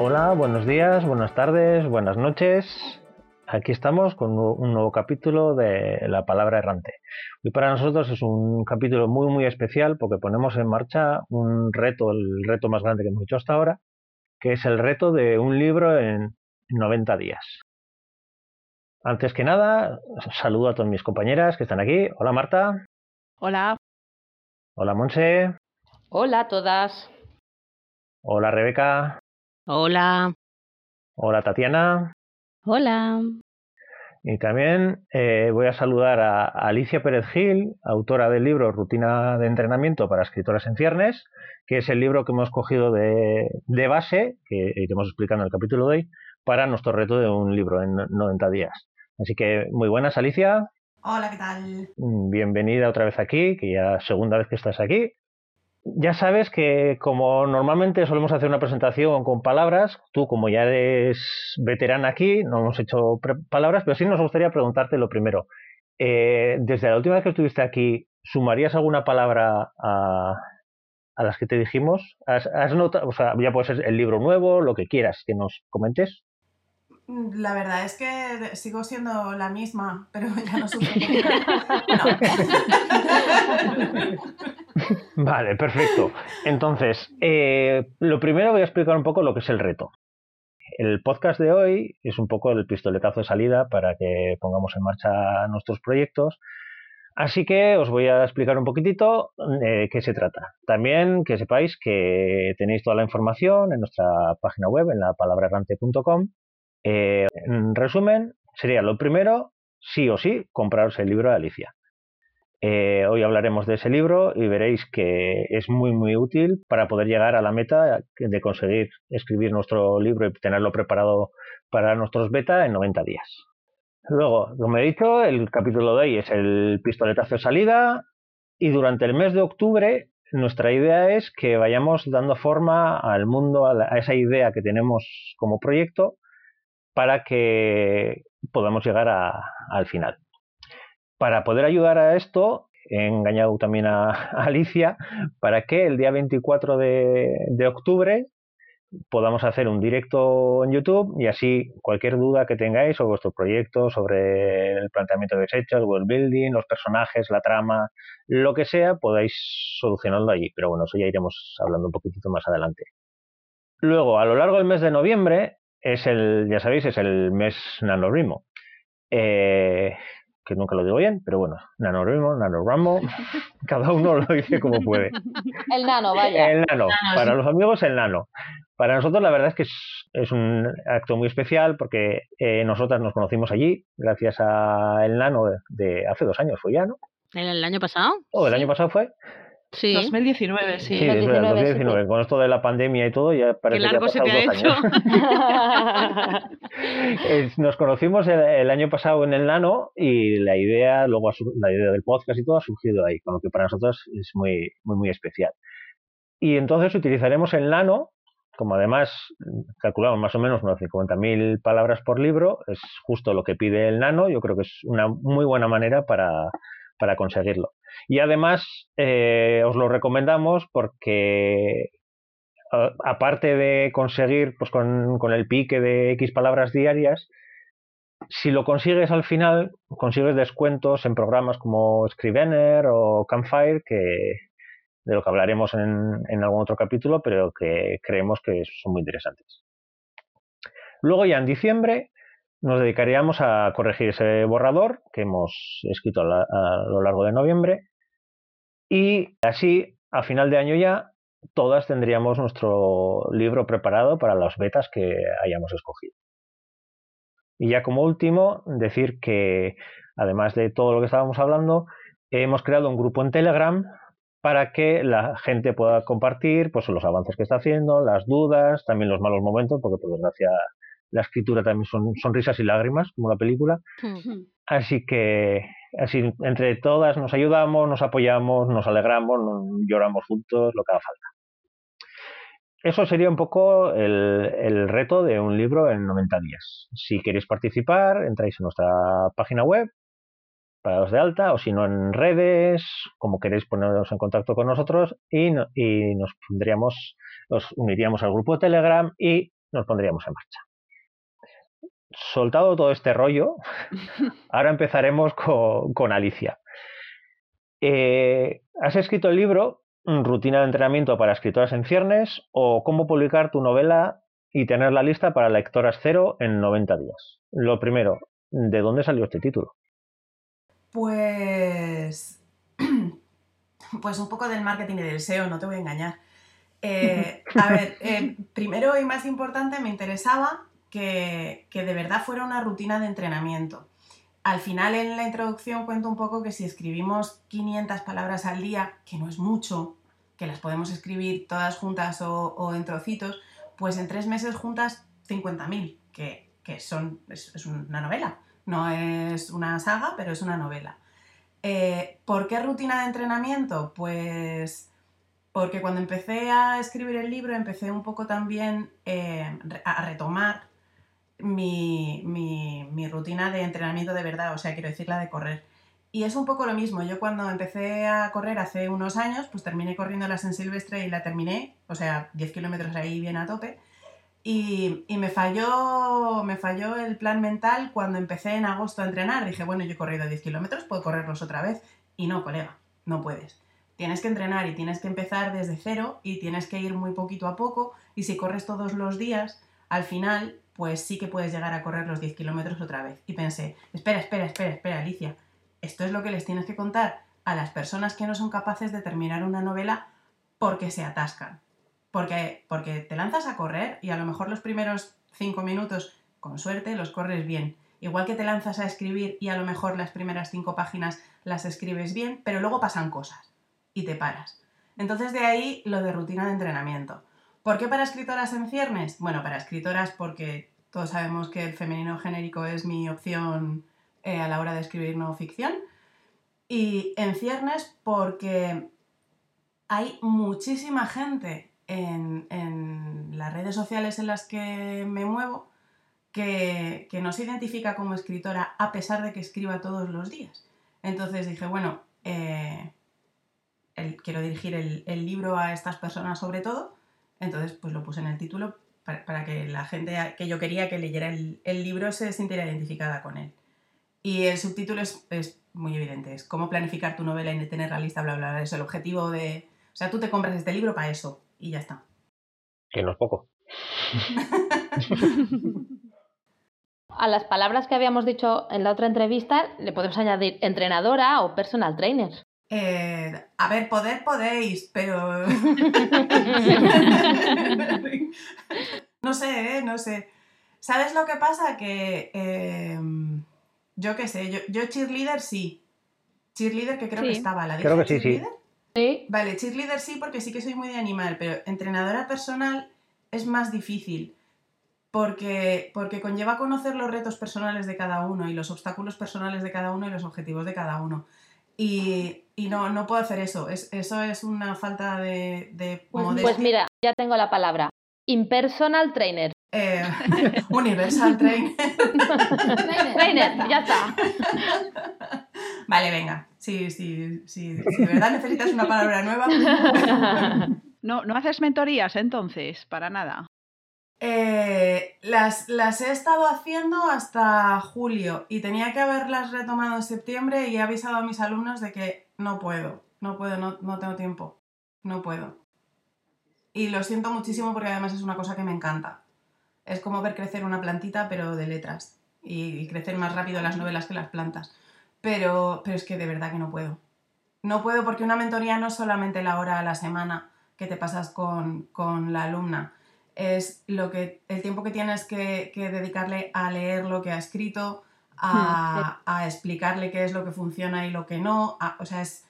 Hola, buenos días, buenas tardes, buenas noches. Aquí estamos con un nuevo capítulo de La Palabra Errante. Hoy para nosotros es un capítulo muy muy especial porque ponemos en marcha un reto, el reto más grande que hemos hecho hasta ahora, que es el reto de un libro en 90 días. Antes que nada, saludo a todas mis compañeras que están aquí. Hola Marta. Hola. Hola Monse. Hola a todas. Hola Rebeca. Hola. Hola Tatiana. Hola. Y también eh, voy a saludar a Alicia Pérez Gil, autora del libro Rutina de Entrenamiento para Escritoras en Ciernes, que es el libro que hemos cogido de, de base, que iremos explicando en el capítulo de hoy, para nuestro reto de un libro en 90 días. Así que muy buenas, Alicia. Hola, ¿qué tal? Bienvenida otra vez aquí, que ya segunda vez que estás aquí. Ya sabes que como normalmente solemos hacer una presentación con palabras, tú como ya eres veterana aquí, no hemos hecho palabras, pero sí nos gustaría preguntarte lo primero. Eh, desde la última vez que estuviste aquí, ¿sumarías alguna palabra a, a las que te dijimos? ¿Has, notado, o sea, ya puede ser el libro nuevo, lo que quieras que nos comentes? La verdad es que sigo siendo la misma, pero ya no supe. Vale, perfecto. Entonces, eh, lo primero voy a explicar un poco lo que es el reto. El podcast de hoy es un poco el pistoletazo de salida para que pongamos en marcha nuestros proyectos. Así que os voy a explicar un poquitito de eh, qué se trata. También que sepáis que tenéis toda la información en nuestra página web, en la palabrerrante.com. Eh, en resumen, sería lo primero, sí o sí, compraros el libro de Alicia. Eh, hoy hablaremos de ese libro y veréis que es muy muy útil para poder llegar a la meta de conseguir escribir nuestro libro y tenerlo preparado para nuestros beta en 90 días. Luego, como he dicho, el capítulo de hoy es el pistoletazo de salida y durante el mes de octubre nuestra idea es que vayamos dando forma al mundo, a, esa idea que tenemos como proyecto para que podamos llegar al final. Para poder ayudar a esto, he engañado también a, Alicia para que el día 24 de, octubre podamos hacer un directo en YouTube y así cualquier duda que tengáis sobre vuestro proyecto, sobre el planteamiento de desechos, el world building, los personajes, la trama, lo que sea, podáis solucionarlo allí. Pero bueno, eso ya iremos hablando un poquitito más adelante. Luego, a lo largo del mes de noviembre, es el, ya sabéis, es el mes NaNoWriMo. Eh, que nunca lo digo bien, pero bueno, NaNoWriMo, NaNoWriMo, cada uno lo dice como puede. El nano, vaya. El nano, para los amigos el nano. Para nosotros la verdad es que es, un acto muy especial porque eh, nosotras nos conocimos allí gracias a el nano de, hace dos años, fue ya, ¿no? ¿El, año pasado? ¿O el año pasado fue? Sí. 2019, sí. Sí, 2019, Con esto de la pandemia y todo, ya parece Qué largo que se te ha hecho. Nos conocimos el, año pasado en el Nano y la idea, luego la idea del podcast y todo ha surgido ahí, con lo que para nosotros es muy, muy, muy especial. Y entonces utilizaremos el Nano, como además calculamos más o menos unas 50.000 palabras por libro, es justo lo que pide el Nano, yo creo que es una muy buena manera para para conseguirlo. Y además eh, os lo recomendamos porque aparte de conseguir pues con, con, el pique de X palabras diarias, si lo consigues al final, consigues descuentos en programas como Scrivener o Campfire, que de lo que hablaremos en algún otro capítulo, pero que creemos que son muy interesantes. Luego ya en diciembre nos dedicaríamos a corregir ese borrador que hemos escrito a, lo largo de noviembre y así a final de año ya todas tendríamos nuestro libro preparado para las betas que hayamos escogido. Y ya como último, decir que además de todo lo que estábamos hablando, hemos creado un grupo en Telegram para que la gente pueda compartir pues, los avances que está haciendo, las dudas, también los malos momentos, porque por desgracia la escritura también son sonrisas y lágrimas, como la película. Hmm. Así que así entre todas nos ayudamos, nos apoyamos, nos alegramos, nos lloramos juntos, lo que haga falta. Eso sería un poco el, reto de un libro en 90 días. Si queréis participar, entráis en nuestra página web para los de alta o si no en redes, como queréis poneros en contacto con nosotros y, y nos pondríamos, nos uniríamos al grupo de Telegram y nos pondríamos en marcha soltado todo este rollo, ahora empezaremos con, Alicia. Eh, ¿Has escrito el libro Rutina de entrenamiento para escritoras en ciernes o cómo publicar tu novela y tenerla lista para lectoras cero en 90 días? Lo primero, ¿de dónde salió este título? Pues. Pues un poco del marketing y del SEO, no te voy a engañar. Eh, a ver, eh, primero y más importante, me interesaba que, de verdad fuera una rutina de entrenamiento. Al final en la introducción cuento un poco que si escribimos 500 palabras al día, que no es mucho, que las podemos escribir todas juntas o, en trocitos, pues en tres meses juntas 50.000, que, que son, es, una novela. No es una saga, pero es una novela. Eh, ¿Por qué rutina de entrenamiento? Pues porque cuando empecé a escribir el libro empecé un poco también eh, a retomar mi, mi, rutina de entrenamiento de verdad, o sea, quiero decir la de correr. Y es un poco lo mismo, yo cuando empecé a correr hace unos años, pues terminé corriendo la San Silvestre y la terminé, o sea, 10 kilómetros ahí bien a tope. Y, y, me, falló, me falló el plan mental cuando empecé en agosto a entrenar. Dije, bueno, yo he corrido 10 kilómetros, puedo correrlos otra vez. Y no, colega, no puedes. Tienes que entrenar y tienes que empezar desde cero y tienes que ir muy poquito a poco. Y si corres todos los días, al final pues sí que puedes llegar a correr los 10 kilómetros otra vez. Y pensé, espera, espera, espera, espera, Alicia, esto es lo que les tienes que contar a las personas que no son capaces de terminar una novela porque se atascan. Porque, porque te lanzas a correr y a lo mejor los primeros 5 minutos, con suerte, los corres bien. Igual que te lanzas a escribir y a lo mejor las primeras 5 páginas las escribes bien, pero luego pasan cosas y te paras. Entonces de ahí lo de rutina de entrenamiento. ¿Por qué para escritoras en ciernes? Bueno, para escritoras porque todos sabemos que el femenino genérico es mi opción eh, a la hora de escribir no ficción. Y en ciernes porque hay muchísima gente en, las redes sociales en las que me muevo que, no se identifica como escritora a pesar de que escriba todos los días. Entonces dije, bueno, eh, quiero dirigir el libro a estas personas sobre todo entonces, pues lo puse en el título para, que la gente que yo quería que leyera el, libro se sintiera identificada con él. Y el subtítulo es, muy evidente, es cómo planificar tu novela y tener la lista, bla, bla, bla. Es el objetivo de... O sea, tú te compras este libro para eso y ya está. Que no es poco. A las palabras que habíamos dicho en la otra entrevista le podemos añadir entrenadora o personal trainer. Eh, a ver, poder podéis, pero... no sé, ¿eh? No sé. ¿Sabes lo que pasa? Que... Em, yo qué sé, yo, yo, cheerleader sí. Cheerleader que creo que estaba. ¿La creo que sí, sí. Sí. Vale, cheerleader sí porque sí que soy muy de animal, pero entrenadora personal es más difícil. Porque, porque conlleva conocer los retos personales de cada uno y los obstáculos personales de cada uno y los objetivos de cada uno. Y, no, no puedo hacer eso. Es, eso es una falta de, de pues, pues, mira, ya tengo la palabra. Impersonal trainer. Eh, universal trainer. trainer, ya está. Vale, venga. Sí, sí, sí. Si de verdad necesitas una palabra nueva. No, no haces mentorías entonces, para nada. Eh, las, las, he estado haciendo hasta julio y tenía que haberlas retomado en septiembre y he avisado a mis alumnos de que no puedo, no puedo, no, no tengo tiempo, no puedo. Y lo siento muchísimo porque además es una cosa que me encanta. Es como ver crecer una plantita pero de letras y, crecer más rápido las novelas que las plantas. Pero, pero es que de verdad que no puedo. No puedo porque una mentoría no es solamente la hora a la semana que te pasas con, con la alumna es lo que, el tiempo que tienes que, dedicarle a leer lo que ha escrito, a, hmm, explicarle qué es lo que funciona y lo que no. o sea, es,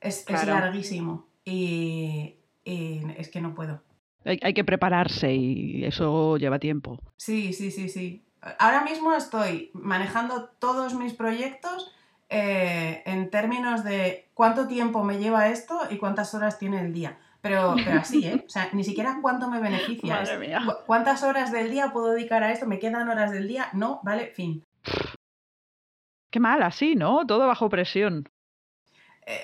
es, larguísimo. y, y es que no puedo. Hay, hay que prepararse y eso lleva tiempo. Sí, sí, sí, sí. Ahora mismo estoy manejando todos mis proyectos eh, en términos de cuánto tiempo me lleva esto y cuántas horas tiene el día. Pero, pero así, ¿eh? O sea, ni siquiera cuánto me beneficia. Madre mía. cu- ¿Cuántas horas del día puedo dedicar a esto? ¿Me quedan horas del día? No, vale, fin. Qué mal, así, ¿no? Todo bajo presión. Eh,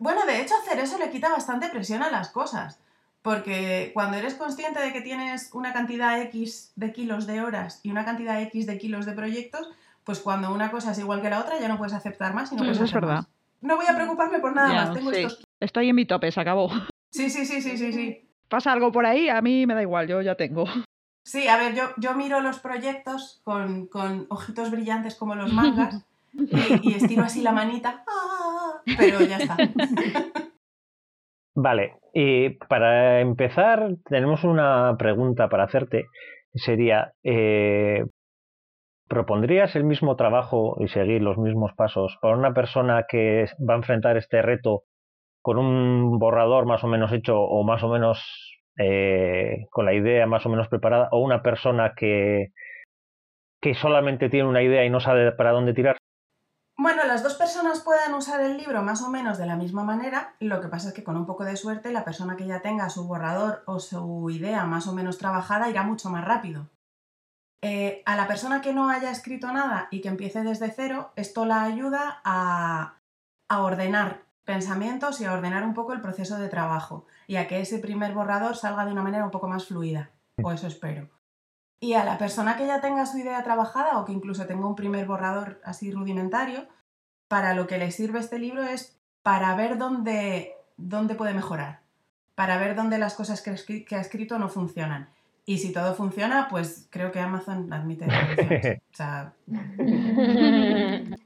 bueno, de hecho, hacer eso le quita bastante presión a las cosas. Porque cuando eres consciente de que tienes una cantidad X de kilos de horas y una cantidad X de kilos de proyectos, pues cuando una cosa es igual que la otra ya no puedes aceptar más y no puedes eso es verdad. más. No voy a preocuparme por nada Ya, más. Tengo sí. estos... Estoy en mi tope, se acabó. Sí, sí, sí, sí, sí, sí. Pasa algo por ahí, a mí me da igual, yo ya tengo. Sí, a ver, yo, yo miro los proyectos con, con ojitos brillantes como los mangas y, y estiro así la manita, ¡ah! pero ya está. Vale, y para empezar tenemos una pregunta para hacerte. Sería, eh, ¿propondrías el mismo trabajo y seguir los mismos pasos para una persona que va a enfrentar este reto con un borrador más o menos hecho o más o menos eh, con la idea más o menos preparada o una persona que, que solamente tiene una idea y no sabe para dónde tirar? Bueno, las dos personas pueden usar el libro más o menos de la misma manera, lo que pasa es que con un poco de suerte la persona que ya tenga su borrador o su idea más o menos trabajada irá mucho más rápido. Eh, a la persona que no haya escrito nada y que empiece desde cero, esto la ayuda a, a ordenar pensamientos y a ordenar un poco el proceso de trabajo y a que ese primer borrador salga de una manera un poco más fluida, o eso espero. Y a la persona que ya tenga su idea trabajada o que incluso tenga un primer borrador así rudimentario, para lo que le sirve este libro es para ver dónde, dónde puede mejorar, para ver dónde las cosas que, que ha escrito no funcionan. Y si todo funciona, pues creo que Amazon admite. O sea,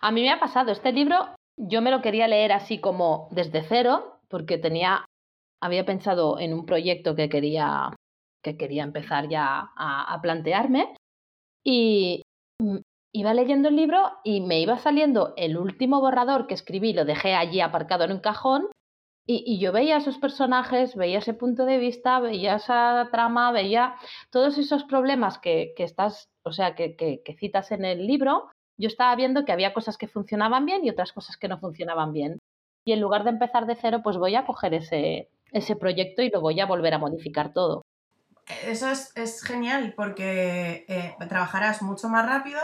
A mí me ha pasado, este libro yo me lo quería leer así como desde cero, porque tenía, había pensado en un proyecto que quería, que quería empezar ya a, plantearme y mm, iba leyendo el libro y me iba saliendo el último borrador que escribí, lo dejé allí aparcado en un cajón y, yo veía esos personajes, veía ese punto de vista, veía esa trama, veía todos esos problemas que, que estás, o sea, que, que citas en el libro yo estaba viendo que había cosas que funcionaban bien y otras cosas que no funcionaban bien. Y en lugar de empezar de cero, pues voy a coger ese, ese proyecto y lo voy a volver a modificar todo. Eso es, es genial porque eh, trabajarás mucho más rápido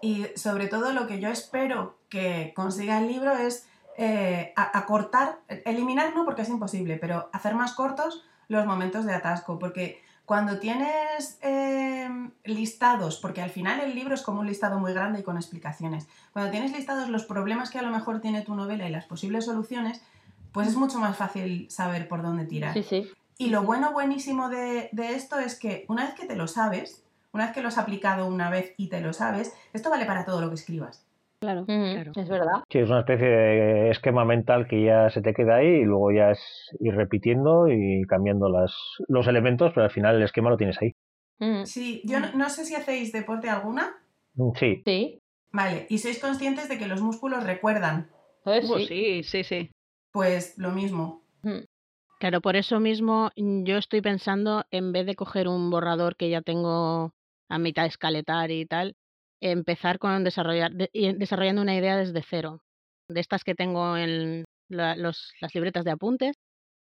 y sobre todo lo que yo espero que consiga el libro es eh, acortar, eliminar no porque es imposible, pero hacer más cortos los momentos de atasco, porque cuando tienes eh, listados, porque al final el libro es como un listado muy grande y con explicaciones, cuando tienes listados los problemas que a lo mejor tiene tu novela y las posibles soluciones, pues es mucho más fácil saber por dónde tirar. Sí, sí. Y lo bueno, buenísimo de, de esto es que una vez que te lo sabes, una vez que lo has aplicado una vez y te lo sabes, esto vale para todo lo que escribas. Claro. Es verdad. Sí, es una especie de esquema mental que ya se te queda ahí y luego ya es ir repitiendo y cambiando las, los elementos, pero al final el esquema lo tienes ahí. Sí, yo no, no sé si hacéis deporte alguna. Mm, Sí, Sí. Vale, y sois conscientes de que los músculos recuerdan. Pues Uh, sí. sí, sí, sí. Pues lo mismo. Claro, por eso mismo yo estoy pensando, en vez de coger un borrador que ya tengo a mitad escaletar y tal, empezar con desarrollar, de- desarrollando una idea desde cero, de estas que tengo en la- los- las libretas de apuntes,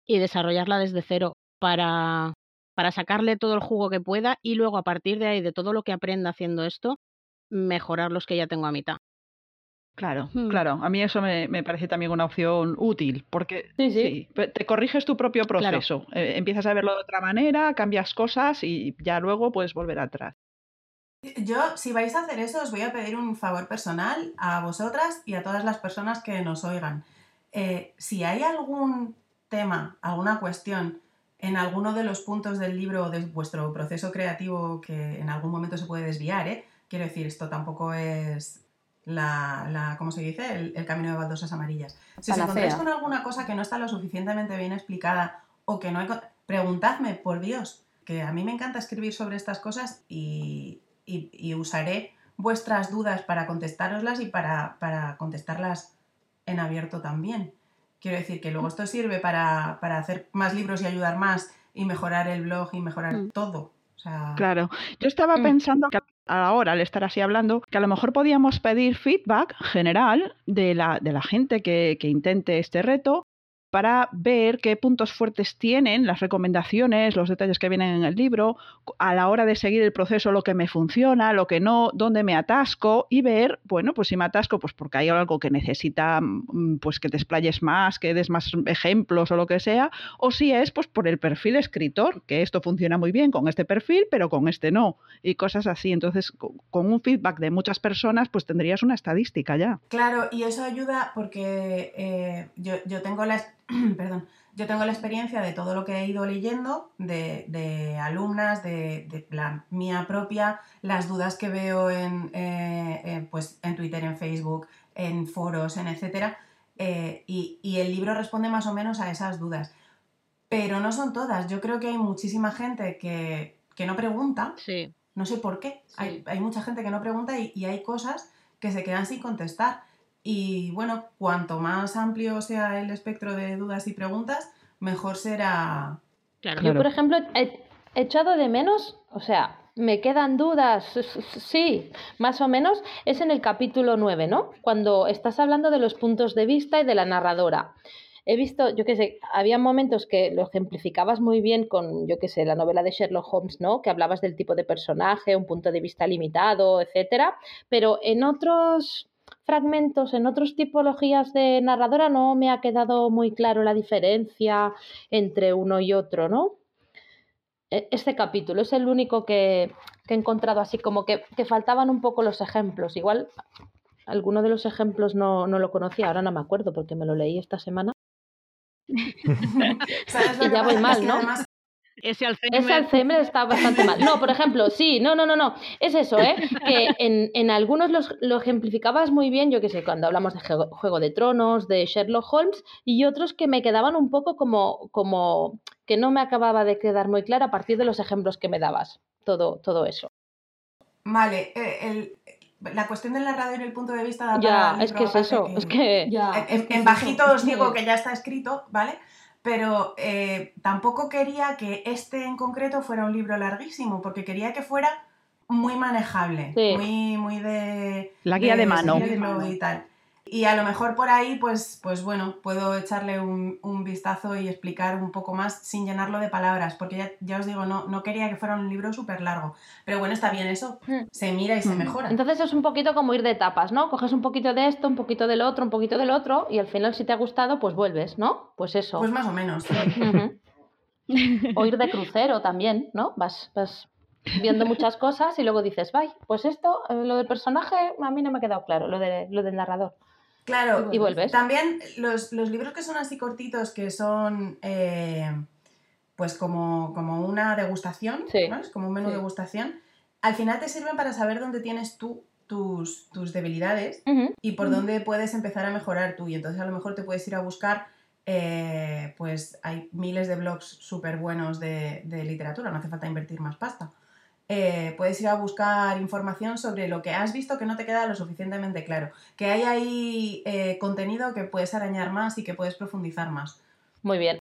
y desarrollarla desde cero para, para sacarle todo el jugo que pueda y luego a partir de ahí, de todo lo que aprenda haciendo esto, mejorar los que ya tengo a mitad. Claro, Hmm. claro. A mí eso me, me parece también una opción útil, porque Sí, sí. te corriges tu propio Claro. proceso. Eh, empiezas a verlo de otra manera, cambias cosas y ya luego puedes volver atrás. Yo, si vais a hacer eso, os voy a pedir un favor personal a vosotras y a todas las personas que nos oigan. Eh, si hay algún tema, alguna cuestión en alguno de los puntos del libro o de vuestro proceso creativo que en algún momento se puede desviar, ¿eh? Quiero decir, esto tampoco es la, la ¿cómo se dice? El, el camino de baldosas amarillas. Si os encontráis con alguna cosa que no está lo suficientemente bien explicada o que no hay... Preguntadme, por Dios, que a mí me encanta escribir sobre estas cosas y, y- y usaré vuestras dudas para contestároslas y para, para contestarlas en abierto también. Quiero decir que luego esto sirve para, para hacer más libros y ayudar más y mejorar el blog y mejorar Mm. todo. O sea, Claro, yo estaba Mm. pensando que ahora, al estar así hablando, que a lo mejor podíamos pedir feedback general de la, de la gente que, que intente este reto para ver qué puntos fuertes tienen, las recomendaciones, los detalles que vienen en el libro, a la hora de seguir el proceso, lo que me funciona, lo que no, dónde me atasco y ver, bueno, pues si me atasco, pues porque hay algo que necesita, mm, pues que te explayes más, que des más ejemplos o lo que sea, o si es pues por el perfil escritor, que esto funciona muy bien con este perfil, pero con este no, y cosas así. Entonces, co- con un feedback de muchas personas, pues tendrías una estadística ya. Claro, y eso ayuda porque eh, yo, yo tengo la, perdón, yo tengo la experiencia de todo lo que he ido leyendo, de, de alumnas, de, de la mía propia, las dudas que veo en, eh, eh, pues, en Twitter, en Facebook, en foros, en etcétera, eh, y, y el libro responde más o menos a esas dudas. Pero no son todas. Yo creo que hay muchísima gente que, que no pregunta, Sí. no sé por qué. Sí. Hay, hay mucha gente que no pregunta y, y hay cosas que se quedan sin contestar. Y bueno, cuanto más amplio sea el espectro de dudas y preguntas, mejor será. Claro. Yo, por ejemplo, he echado de menos, o sea, me quedan dudas, sí, más o menos, es en el capítulo 9, ¿no? Cuando estás hablando de los puntos de vista y de la narradora. He visto, yo qué sé, había momentos que lo ejemplificabas muy bien con, yo qué sé, la novela de Sherlock Holmes, ¿no? Que hablabas del tipo de personaje, un punto de vista limitado, etcétera, pero en otros fragmentos, en otras tipologías de narradora no me ha quedado muy claro la diferencia entre uno y otro, ¿no? E- Este capítulo es el único que, que he encontrado así como que, que faltaban un poco los ejemplos. Igual alguno de los ejemplos no, no lo conocía, ahora no me acuerdo porque me lo leí esta semana. ¿Sabes lo Y ya voy mal, ¿no? Ese Alzheimer. Ese Alzheimer está bastante mal. No, por ejemplo, sí, no, no, no, no. Es eso, ¿eh? Que en, en algunos los, lo ejemplificabas muy bien, yo qué sé, cuando hablamos de Juego, de Tronos, de Sherlock Holmes, y otros que me quedaban un poco como, como que no me acababa de quedar muy clara a partir de los ejemplos que me dabas. Todo, todo eso. Vale, eh, el- la cuestión del narrador y el punto de vista da Ya, es que es eso, aparte es que... Ya, En, es que en es bajito eso. os digo que ya está escrito, ¿vale? Pero eh, tampoco quería que este en concreto fuera un libro larguísimo, porque quería que fuera muy manejable, Sí. muy, muy de... La guía de mano. seguirlo y tal. Y a lo mejor por ahí, pues, pues bueno, puedo echarle un, un vistazo y explicar un poco más sin llenarlo de palabras, porque ya, ya os digo, no, no quería que fuera un libro súper largo. Pero bueno, está bien eso, Hmm. se mira y se Mm. mejora. Entonces es un poquito como ir de etapas, ¿no? Coges un poquito de esto, un poquito del otro, un poquito del otro, y al final si te ha gustado, pues vuelves, ¿no? Pues eso. Pues más o menos. sí. O ir de crucero también, ¿no? Vas, vas viendo muchas cosas y luego dices, vaya, pues esto, eh, lo del personaje, a mí no me ha quedado claro, lo, de, lo del narrador. Claro, Y vuelves. También los, los libros que son así cortitos, que son eh, pues como, como una degustación, Sí, ¿no? Es como un menú sí. degustación, al final te sirven para saber dónde tienes tú tus, tus debilidades y por dónde puedes empezar a mejorar tú. Y entonces a lo mejor te puedes ir a buscar, eh, pues hay miles de blogs súper buenos de, de literatura, no hace falta invertir más pasta. Eh, puedes ir a buscar información sobre lo que has visto que no te queda lo suficientemente claro. Que hay ahí eh, contenido que puedes arañar más y que puedes profundizar más. Muy bien.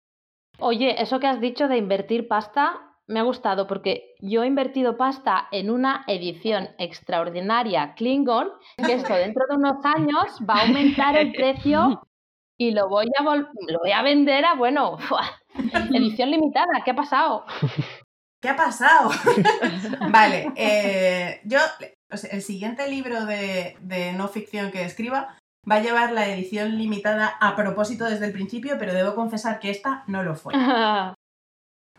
Oye, eso que has dicho de invertir pasta me ha gustado porque yo he invertido pasta en una edición extraordinaria Klingon, que esto dentro de unos años va a aumentar el precio y lo voy a, vol- lo voy a vender a, bueno, edición limitada. ¿Qué ha pasado? ¿Qué ha pasado? vale, eh, yo, o sea, el siguiente libro de, de no ficción que escriba va a llevar la edición limitada a propósito desde el principio, pero debo confesar que esta no lo fue.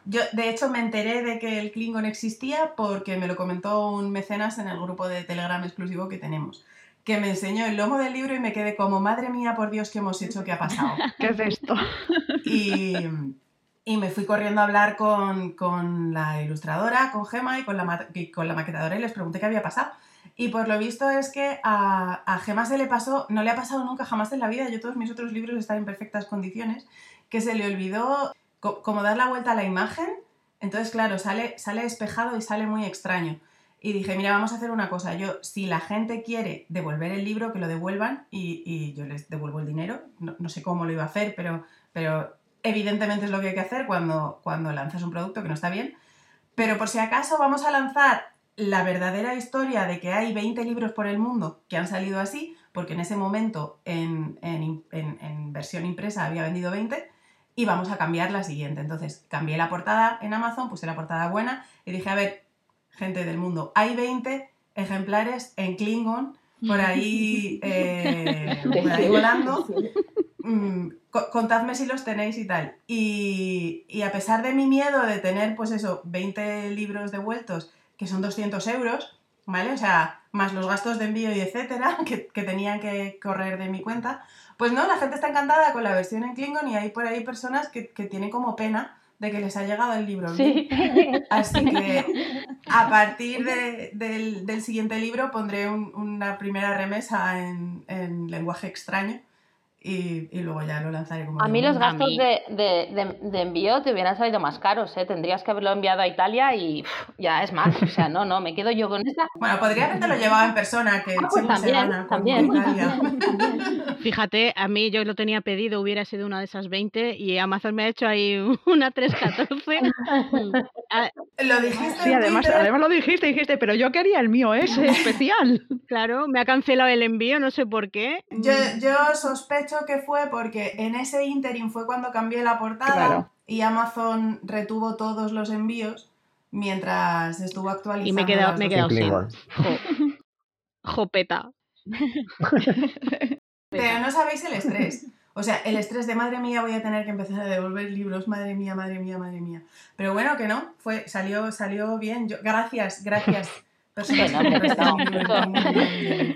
Yo, de hecho, me enteré de que el Klingon existía porque me lo comentó un mecenas en el grupo de Telegram exclusivo que tenemos, que me enseñó el lomo del libro y me quedé como, madre mía, por Dios, ¿qué hemos hecho? ¿Qué ha pasado? ¿Qué es esto? Y, y me fui corriendo a hablar con, con la ilustradora, con Gema y con la, con la maquetadora y les pregunté qué había pasado. Y por lo visto es que a, a Gema se le pasó, no le ha pasado nunca jamás en la vida, yo todos mis otros libros están en perfectas condiciones, que se le olvidó co- como dar la vuelta a la imagen, entonces claro, sale, sale espejado y sale muy extraño. y dije, mira, vamos a hacer una cosa. Yo, si la gente quiere devolver el libro, que lo devuelvan y, y yo les devuelvo el dinero. No, no, sé cómo lo iba a hacer, pero, pero evidentemente es lo que hay que hacer cuando, cuando lanzas un producto que no está bien. Pero por si acaso vamos a lanzar la verdadera historia de que hay 20 libros por el mundo que han salido así, porque en ese momento en, en, en, versión impresa había vendido 20, y vamos a cambiar la siguiente. Entonces cambié la portada en Amazon, puse la portada buena y dije, a ver, gente del mundo, hay 20 ejemplares en Klingon por ahí, eh, por ahí volando. Mm, contadme si los tenéis y tal. Y, y, a pesar de mi miedo de tener, pues eso, 20 libros devueltos, que son 200 euros, ¿vale? O sea, más los gastos de envío y etcétera, que, que tenían que correr de mi cuenta, pues no, la gente está encantada con la versión en Klingon y hay por ahí personas que, que tienen como pena de que les ha llegado el libro. Sí. Así que a partir de, del, del, siguiente libro pondré un, una primera remesa en, en lenguaje extraño y, y, luego ya lo lanzaré como... A mí los gastos de, de, de, envío te hubieran salido más caros, ¿eh? Tendrías que haberlo enviado a Italia y ya es más. O sea, no, no, me quedo yo con esa... Bueno, podría haberte lo llevado en persona, que ah, pues también, también. Fíjate, a mí yo lo tenía pedido, hubiera sido una de esas 20 y Amazon me ha hecho ahí una 314. Ah, lo dijiste. Sí, además, además lo dijiste, dijiste, pero yo quería el mío ese especial. Claro, me ha cancelado el envío, no sé por qué. Yo, yo sospecho que fue porque en ese interim fue cuando cambié la portada y Amazon retuvo todos los envíos mientras estuvo actualizando. Y me he quedado, me he quedado sin. Jopeta. Pero no sabéis el estrés. O sea, el estrés de madre mía voy a tener que empezar a devolver libros, madre mía, madre mía, madre mía. Pero bueno, que no, fue, salió, salió bien. Yo, gracias, gracias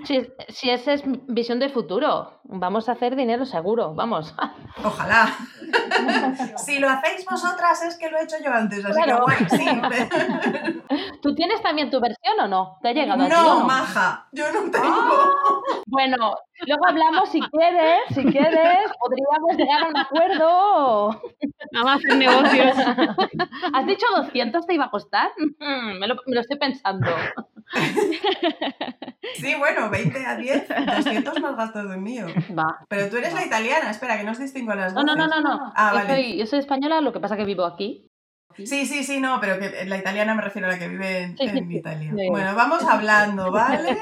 si, si esa es visión de futuro, vamos a hacer dinero seguro, vamos. Ojalá. si lo hacéis vosotras es que lo he hecho yo antes, así que guay, sí. ¿Tú tienes también tu versión o no? ¿Te ha llegado no, a ti, no, maja, yo no tengo. Ah, bueno, luego hablamos si quieres, si quieres, podríamos llegar a un acuerdo. Vamos a hacer negocios. ¿Has dicho 200 te iba a costar? Me lo, me lo estoy pensando. Sí, bueno, 20 a 10, 200 más gastos de mío. Va. Pero tú eres la italiana, espera, que no os distingo las dos. No, no, no, no. Ah, yo, vale. soy, yo soy española, lo que pasa que vivo aquí. Sí, sí, sí, no, pero que la italiana me refiero a la que vive en, en Italia. Bueno, vamos hablando, ¿vale?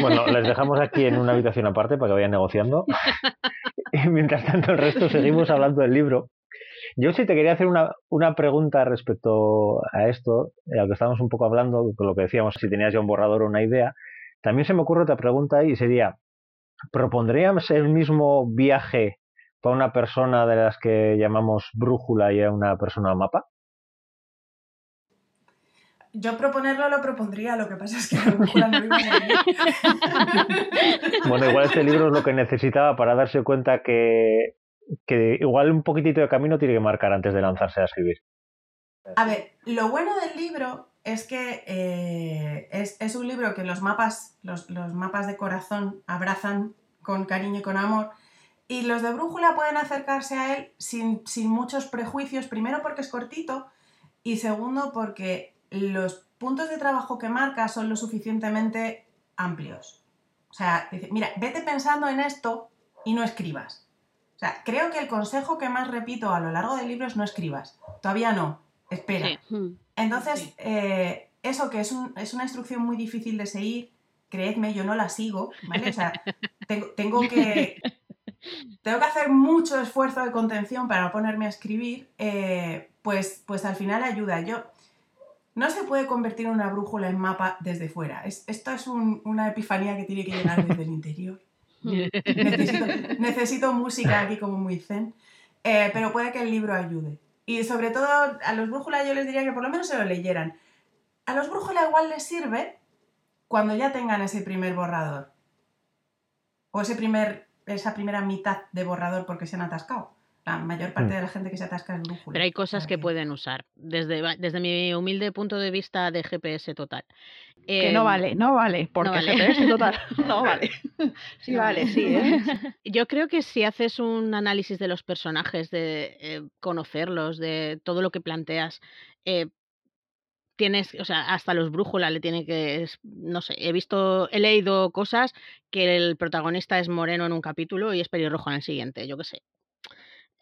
Bueno, les dejamos aquí en una habitación aparte para que vayan negociando. Y mientras tanto, el resto seguimos hablando del libro. Yo sí te quería hacer una, una pregunta respecto a esto, a lo que estábamos un poco hablando, con lo que decíamos, si tenías ya un borrador o una idea. También se me ocurre otra pregunta y sería, ¿propondríamos el mismo viaje para una persona de las que llamamos brújula y a una persona mapa? Yo proponerlo lo propondría, lo que pasa es que la brújula no iba a Bueno, igual este libro es lo que necesitaba para darse cuenta que que igual un poquitito de camino tiene que marcar antes de lanzarse a escribir. A ver, lo bueno del libro es que eh, es, un libro que los mapas, los, mapas de corazón abrazan con cariño y con amor. Y los de brújula pueden acercarse a él sin, sin muchos prejuicios, primero porque es cortito y segundo porque los puntos de trabajo que marca son lo suficientemente amplios. O sea, mira, vete pensando en esto y no escribas. O sea, creo que el consejo que más repito a lo largo del libro es no escribas. Todavía no, espera. Hmm. Entonces, eh, eso que es, es, una instrucción muy difícil de seguir, creedme, yo no la sigo, ¿vale? O sea, tengo, que... Tengo que hacer mucho esfuerzo de contención para ponerme a escribir, eh, pues, pues al final ayuda. Yo, no se puede convertir una brújula en mapa desde fuera. esto es una epifanía que tiene que llegar desde el interior. necesito, música aquí como muy zen, eh, pero puede que el libro ayude. Y sobre todo a los brújulas yo les diría que por lo menos se lo leyeran. A los brújulas igual les sirve cuando ya tengan ese primer borrador. O ese primer, esa primera mitad de borrador porque se han atascado. La mayor parte mm. de la gente que se atasca es brújula. Pero hay cosas que pueden usar, desde, desde mi humilde punto de vista de GPS total. que no em, vale, no vale, porque GPS total no vale. Sí vale, sí. ¿eh? Yo creo que si haces un análisis de los personajes, de eh, conocerlos, de todo lo que planteas, eh, tienes, o sea, hasta los brújulas le tiene que, no sé, he visto, he leído cosas que el protagonista es moreno en un capítulo y es pelirrojo en el siguiente, yo qué sé.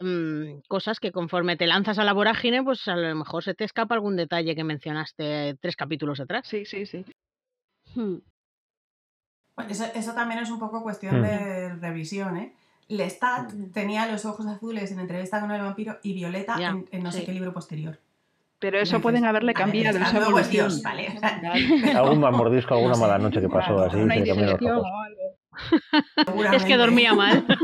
Mm, cosas que conforme te lanzas a la vorágine, pues a lo mejor se te escapa algún detalle que mencionaste tres capítulos atrás. Sí, sí, sí. Hmm. Eso, eso, también es un poco cuestión hmm. de revisión, ¿eh? Lestat hmm. tenía los ojos azules en entrevista con el vampiro y Violeta en, no sé qué libro posterior. Pero eso pueden haberle cambiado, esa evolución. vale. Algún mordisco, alguna mala noche que pasó así. es que dormía mal.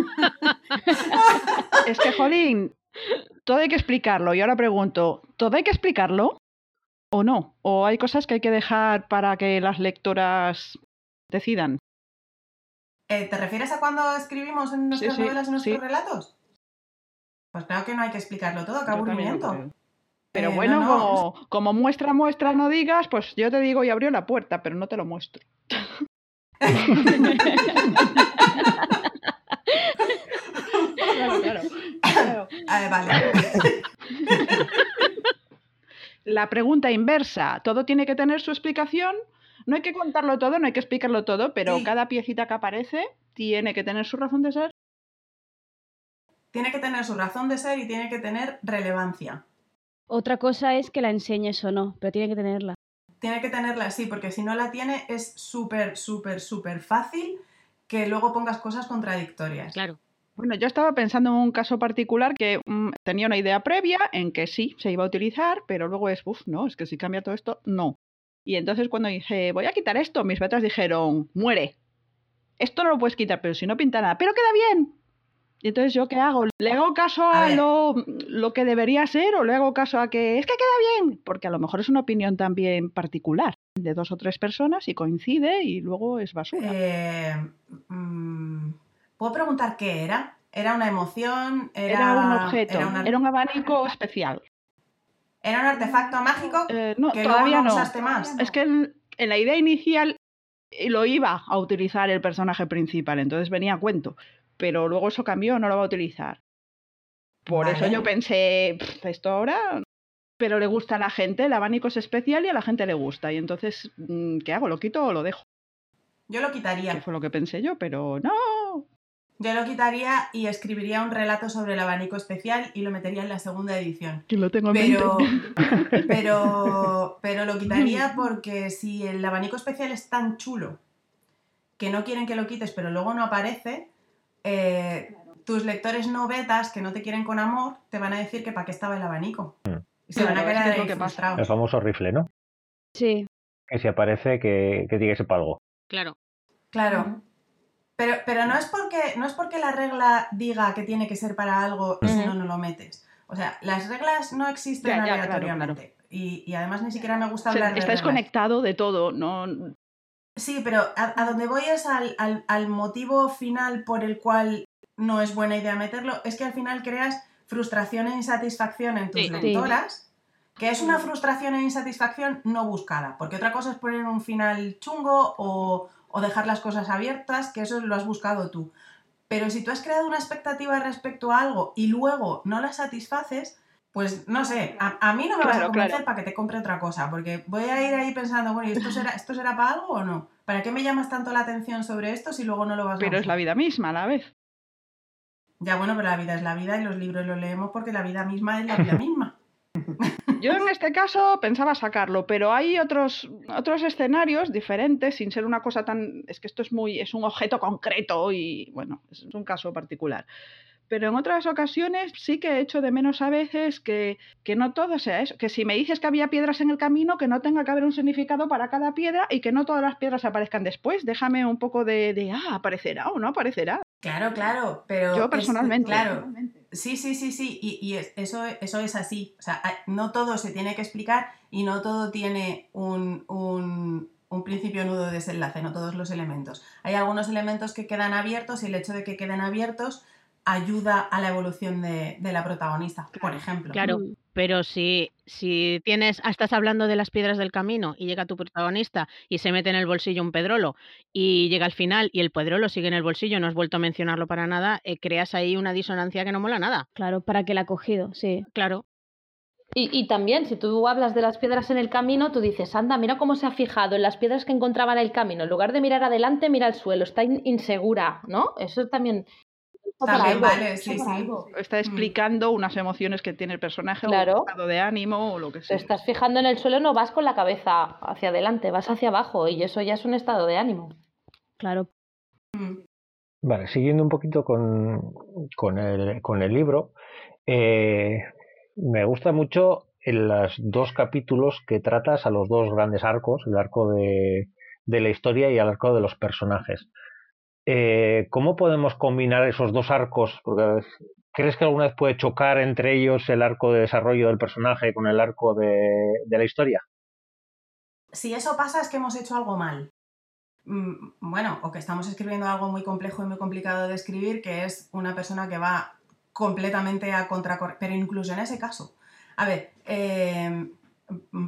es que, jolín, todo hay que explicarlo. Y ahora pregunto, ¿todo hay que explicarlo o no? ¿O hay cosas que hay que dejar para que las lectoras decidan? Eh, ¿Te refieres a cuando escribimos en nuestras novelas, en nuestros relatos? Pues claro que no hay que explicarlo todo, qué aburrimiento. Pero eh, bueno, como, como muestra, muestra, no digas, pues yo te digo y abrió la puerta, pero no te lo muestro. La pregunta inversa, ¿todo tiene que tener su explicación? No hay que contarlo todo, no hay que explicarlo todo, pero cada piecita que aparece tiene que tener su razón de ser. Tiene que tener su razón de ser y tiene que tener relevancia. Otra cosa es que la enseñes o no, pero tiene que tenerla. Tiene que tenerla, sí, porque si no la tiene es súper, súper, súper fácil que luego pongas cosas contradictorias. Claro. Bueno, yo estaba pensando en un caso particular que mm, tenía una idea previa en que sí, se iba a utilizar, pero luego es, uff, no, es que si cambia todo esto, no. Y entonces cuando dije, voy a quitar esto, mis betas dijeron, muere. Esto no lo puedes quitar, pero si no pinta nada, pero queda bien. Y entonces, ¿yo qué hago? ¿Le hago caso a, lo, lo, que debería ser o le hago caso a que es que queda bien? Porque a lo mejor es una opinión también particular de dos o tres personas y coincide y luego es basura. Eh, mm, ¿Puedo preguntar qué era? ¿Era una emoción? Era, un objeto, era, un abanico especial. ¿Era un artefacto mágico? Eh, no, todavía no, usaste más. Es que en, en la idea inicial lo iba a utilizar el personaje principal, entonces venía a cuento pero luego eso cambió, no lo va a utilizar. Por eso yo pensé, esto ahora, pero le gusta a la gente, el abanico es especial y a la gente le gusta. Y entonces, mm, ¿qué hago? ¿Lo quito o lo dejo? Yo lo quitaría. Que fue lo que pensé yo, pero no. Yo lo quitaría y escribiría un relato sobre el abanico especial y lo metería en la segunda edición. Que lo tengo en pero, pero, pero lo quitaría porque si el abanico especial es tan chulo que no quieren que lo quites, pero luego no aparece, eh, tus lectores no betas que no te quieren con amor te van a decir que para qué estaba el abanico. Mm. Y se van a quedar frustrados. El famoso rifle, ¿no? Sí. Que si aparece que, que diga ese algo. Claro. Claro. Pero, pero no, es porque, no es porque la regla diga que tiene que ser para algo y si no, no lo metes. O sea, las reglas no existen aleatoriamente. Y, y, además ni siquiera me gusta hablar de Está desconectado de todo, no, Sí, pero a, donde voy es al, motivo final por el cual no es buena idea meterlo, es que al final creas frustración e insatisfacción en tus lectoras, que es una frustración e insatisfacción no buscada, porque otra cosa es poner un final chungo o, o dejar las cosas abiertas, que eso lo has buscado tú. Pero si tú has creado una expectativa respecto a algo y luego no la satisfaces, pues no sé, a, mí no me vas a convencer para que te compre otra cosa, porque voy a ir ahí pensando, bueno, ¿y esto será, esto será para algo o no? ¿Para qué me llamas tanto la atención sobre esto si luego no lo vas a Pero es la vida misma a la vez. Ya bueno, pero la vida es la vida y los libros los leemos porque la vida misma es la vida misma. Yo en este caso pensaba sacarlo, pero hay otros, otros escenarios diferentes, sin ser una cosa tan. Es que esto es muy. es un objeto concreto y bueno, es un caso particular pero en otras ocasiones sí que he hecho de menos a veces que, que, no todo sea eso, que si me dices que había piedras en el camino, que no tenga que haber un significado para cada piedra y que no todas las piedras aparezcan después. Déjame un poco de, de ah, aparecerá o no aparecerá. Claro, claro, pero... Yo personalmente. claro. Sí, sí, sí, sí, y, y eso, eso es así. O sea, no todo se tiene que explicar y no todo tiene un, un, un principio nudo de desenlace, no todos los elementos. Hay algunos elementos que quedan abiertos y el hecho de que queden abiertos ayuda a la evolución de, la protagonista, por ejemplo. Claro, mm. pero si, si tienes, ah, estás hablando de las piedras del camino y llega tu protagonista y se mete en el bolsillo un pedrolo y llega al final y el pedrolo sigue en el bolsillo, no has vuelto a mencionarlo para nada, eh, creas ahí una disonancia que no mola nada. Claro, para que la ha cogido, sí. Claro. Y, y, también, si tú hablas de las piedras en el camino, tú dices, anda, mira cómo se ha fijado en las piedras que encontraba en el camino. En lugar de mirar adelante, mira al suelo, está insegura, ¿no? Eso también también vale, sí, sí. Está explicando unas emociones que tiene el personaje claro. o un estado de ánimo o lo que sea. Te estás fijando en el suelo, no vas con la cabeza hacia adelante, vas hacia abajo y eso ya es un estado de ánimo. Claro. Vale, siguiendo un poquito con, con, el, con el libro, eh, me gusta mucho en los dos capítulos que tratas a los dos grandes arcos, el arco de, de la historia y el arco de los personajes. Eh, ¿Cómo podemos combinar esos dos arcos? Porque ¿Crees que alguna vez puede chocar entre ellos el arco de desarrollo del personaje con el arco de, la historia? Si eso pasa es que hemos hecho algo mal. Bueno, o que estamos escribiendo algo muy complejo y muy complicado de escribir, que es una persona que va completamente a contracorriente. Pero incluso en ese caso. A ver, eh,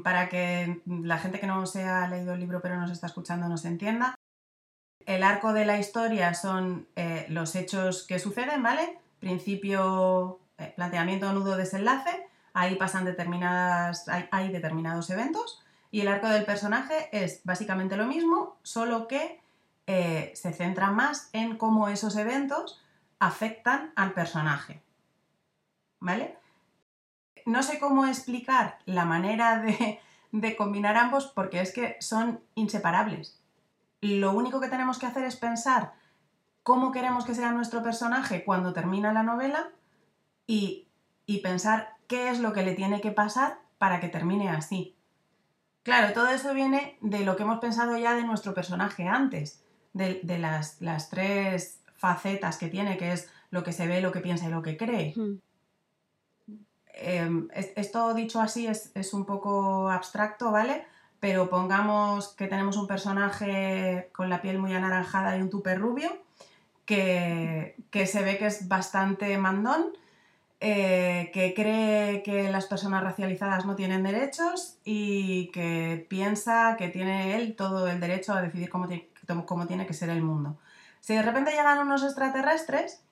para que la gente que no se ha leído el libro pero nos está escuchando nos entienda, el arco de la historia son eh, los hechos que suceden, ¿vale? Principio, eh, planteamiento, nudo, desenlace. Ahí pasan determinadas, hay, determinados eventos. Y el arco del personaje es básicamente lo mismo, solo que eh, se centra más en cómo esos eventos afectan al personaje. ¿Vale? No sé cómo explicar la manera de, de combinar ambos porque es que son inseparables lo único que tenemos que hacer es pensar cómo queremos que sea nuestro personaje cuando termina la novela y, y, pensar qué es lo que le tiene que pasar para que termine así. Claro, todo eso viene de lo que hemos pensado ya de nuestro personaje antes, de, de las, las, tres facetas que tiene, que es lo que se ve, lo que piensa y lo que cree. Mm. Eh, esto dicho así es, es un poco abstracto, ¿vale? Pero pongamos que tenemos un personaje con la piel muy anaranjada y un tupe rubio, que, que se ve que es bastante mandón, eh, que cree que las personas racializadas no tienen derechos y que piensa que tiene él todo el derecho a decidir cómo, cómo tiene que ser el mundo. Si de repente llegan unos extraterrestres,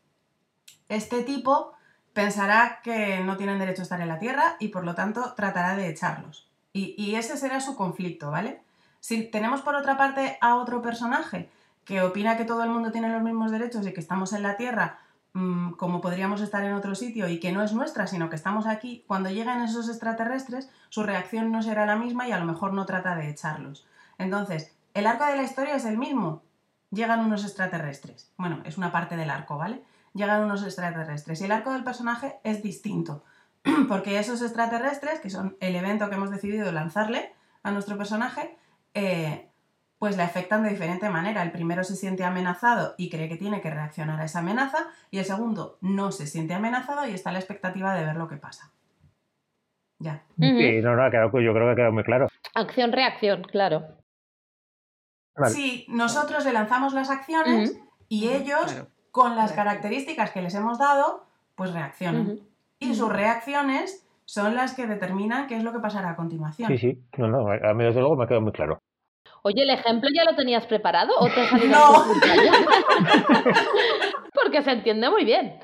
este tipo pensará que no tienen derecho a estar en la Tierra y por lo tanto tratará de echarlos. Y, ese será su conflicto, ¿vale? Si tenemos por otra parte a otro personaje que opina que todo el mundo tiene los mismos derechos y que estamos en la Tierra mmm, como podríamos estar en otro sitio y que no es nuestra, sino que estamos aquí, cuando llegan esos extraterrestres, su reacción no será la misma y a lo mejor no trata de echarlos. Entonces, el arco de la historia es el mismo. Llegan unos extraterrestres. Bueno, es una parte del arco, ¿vale? Llegan unos extraterrestres. Y el arco del personaje es distinto. porque esos extraterrestres, que son el evento que hemos decidido lanzarle a nuestro personaje, eh, pues le afectan de diferente manera. El primero se siente amenazado y cree que tiene que reaccionar a esa amenaza, y el segundo no se siente amenazado y está a la expectativa de ver lo que pasa. Ya. Sí, no, no, yo creo que ha quedado muy claro. Acción-reacción, claro. Vale. Sí, nosotros le lanzamos las acciones uh -huh. y ellos, claro. con las características que les hemos dado, pues reaccionan. Uh -huh y sus reacciones son las que determinan qué es lo que pasará a continuación. Sí, sí, no, no, a mí desde luego me ha quedado muy claro. Oye, ¿el ejemplo ya lo tenías preparado o te ha salido no. Porque se entiende muy bien.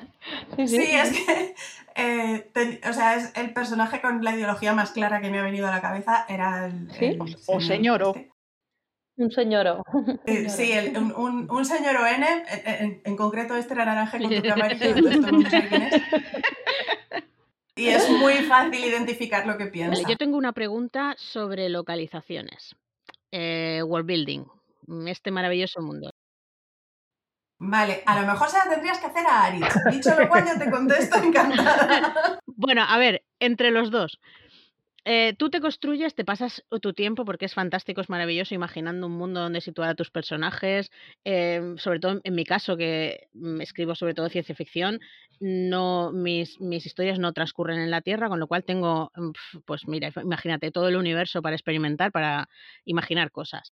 Sí, sí. sí es que, eh, ten, o sea, es el personaje con la ideología más clara que me ha venido a la cabeza era el... ¿Sí? el o señoro. Este. Un señoro. Eh, sí, el, un, un, un señor N, en, en, concreto este era naranja con tu amarillo, entonces todo el mundo sabe quién es. Y es muy fácil identificar lo que piensa. Vale, yo tengo una pregunta sobre localizaciones. Eh, world building, este maravilloso mundo. Vale, a lo mejor se la tendrías que hacer a Aris. Dicho lo cual, yo te contesto encantada. Bueno, a ver, entre los dos. Eh, tú te construyes, te pasas tu tiempo, porque es fantástico, es maravilloso, imaginando un mundo donde situar a tus personajes, eh, sobre todo en mi caso, que escribo sobre todo ciencia ficción, no, mis, mis historias no transcurren en la Tierra, con lo cual tengo, pues mira, imagínate, todo el universo para experimentar, para imaginar cosas.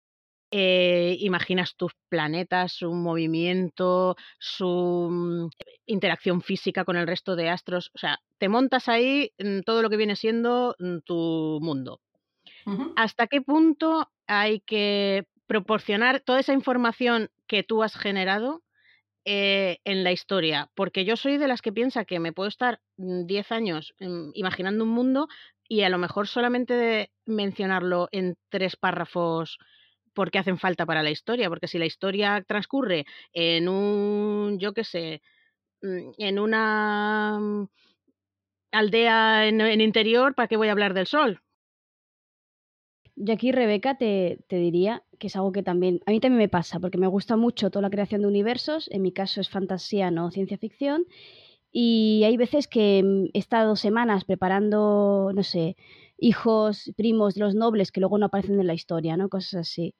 Eh, imaginas tus planetas, su movimiento, su interacción física con el resto de astros, o sea, te montas ahí todo lo que viene siendo tu mundo. Uh -huh. ¿Hasta qué punto hay que proporcionar toda esa información que tú has generado eh, en la historia, porque yo soy de las que piensa que me puedo estar 10 mm, años mm, imaginando un mundo y a lo mejor solamente de mencionarlo en tres párrafos porque hacen falta para la historia, porque si la historia transcurre en un, yo qué sé, mm, en una aldea en, en interior, ¿para qué voy a hablar del sol? Yo aquí, Rebeca, te, te, diría que es algo que también, a mí también me pasa, porque me gusta mucho toda la creación de universos, en mi caso es fantasía, no ciencia ficción, y hay veces que mm, he estado semanas preparando, no sé, hijos, primos de los nobles que luego no aparecen en la historia, ¿no? Cosas así.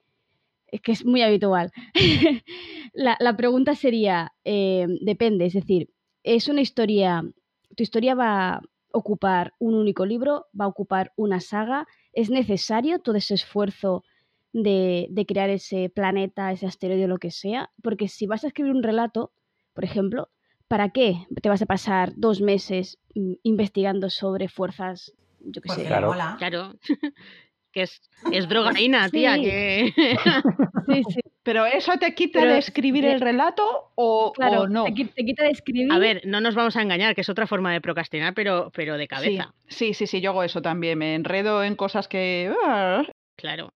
Es que es muy habitual. la, la, pregunta sería, eh, depende, es decir, ¿es una historia, tu historia va a ocupar un único libro, va a ocupar una saga? ¿Es necesario todo ese esfuerzo de, de, crear ese planeta, ese asteroide lo que sea? Porque si vas a escribir un relato, por ejemplo, ¿para qué te vas a pasar dos meses mm, investigando sobre fuerzas, yo qué sé? Claro. claro. que es, es drogaína, tía. Que... sí, sí. Pero eso te quita de escribir el relato o, claro, no. Te, quita de escribir. A ver, no nos vamos a engañar, que es otra forma de procrastinar, pero, pero de cabeza. Sí, sí, sí, yo hago eso también. Me enredo en cosas que. Ah. Claro.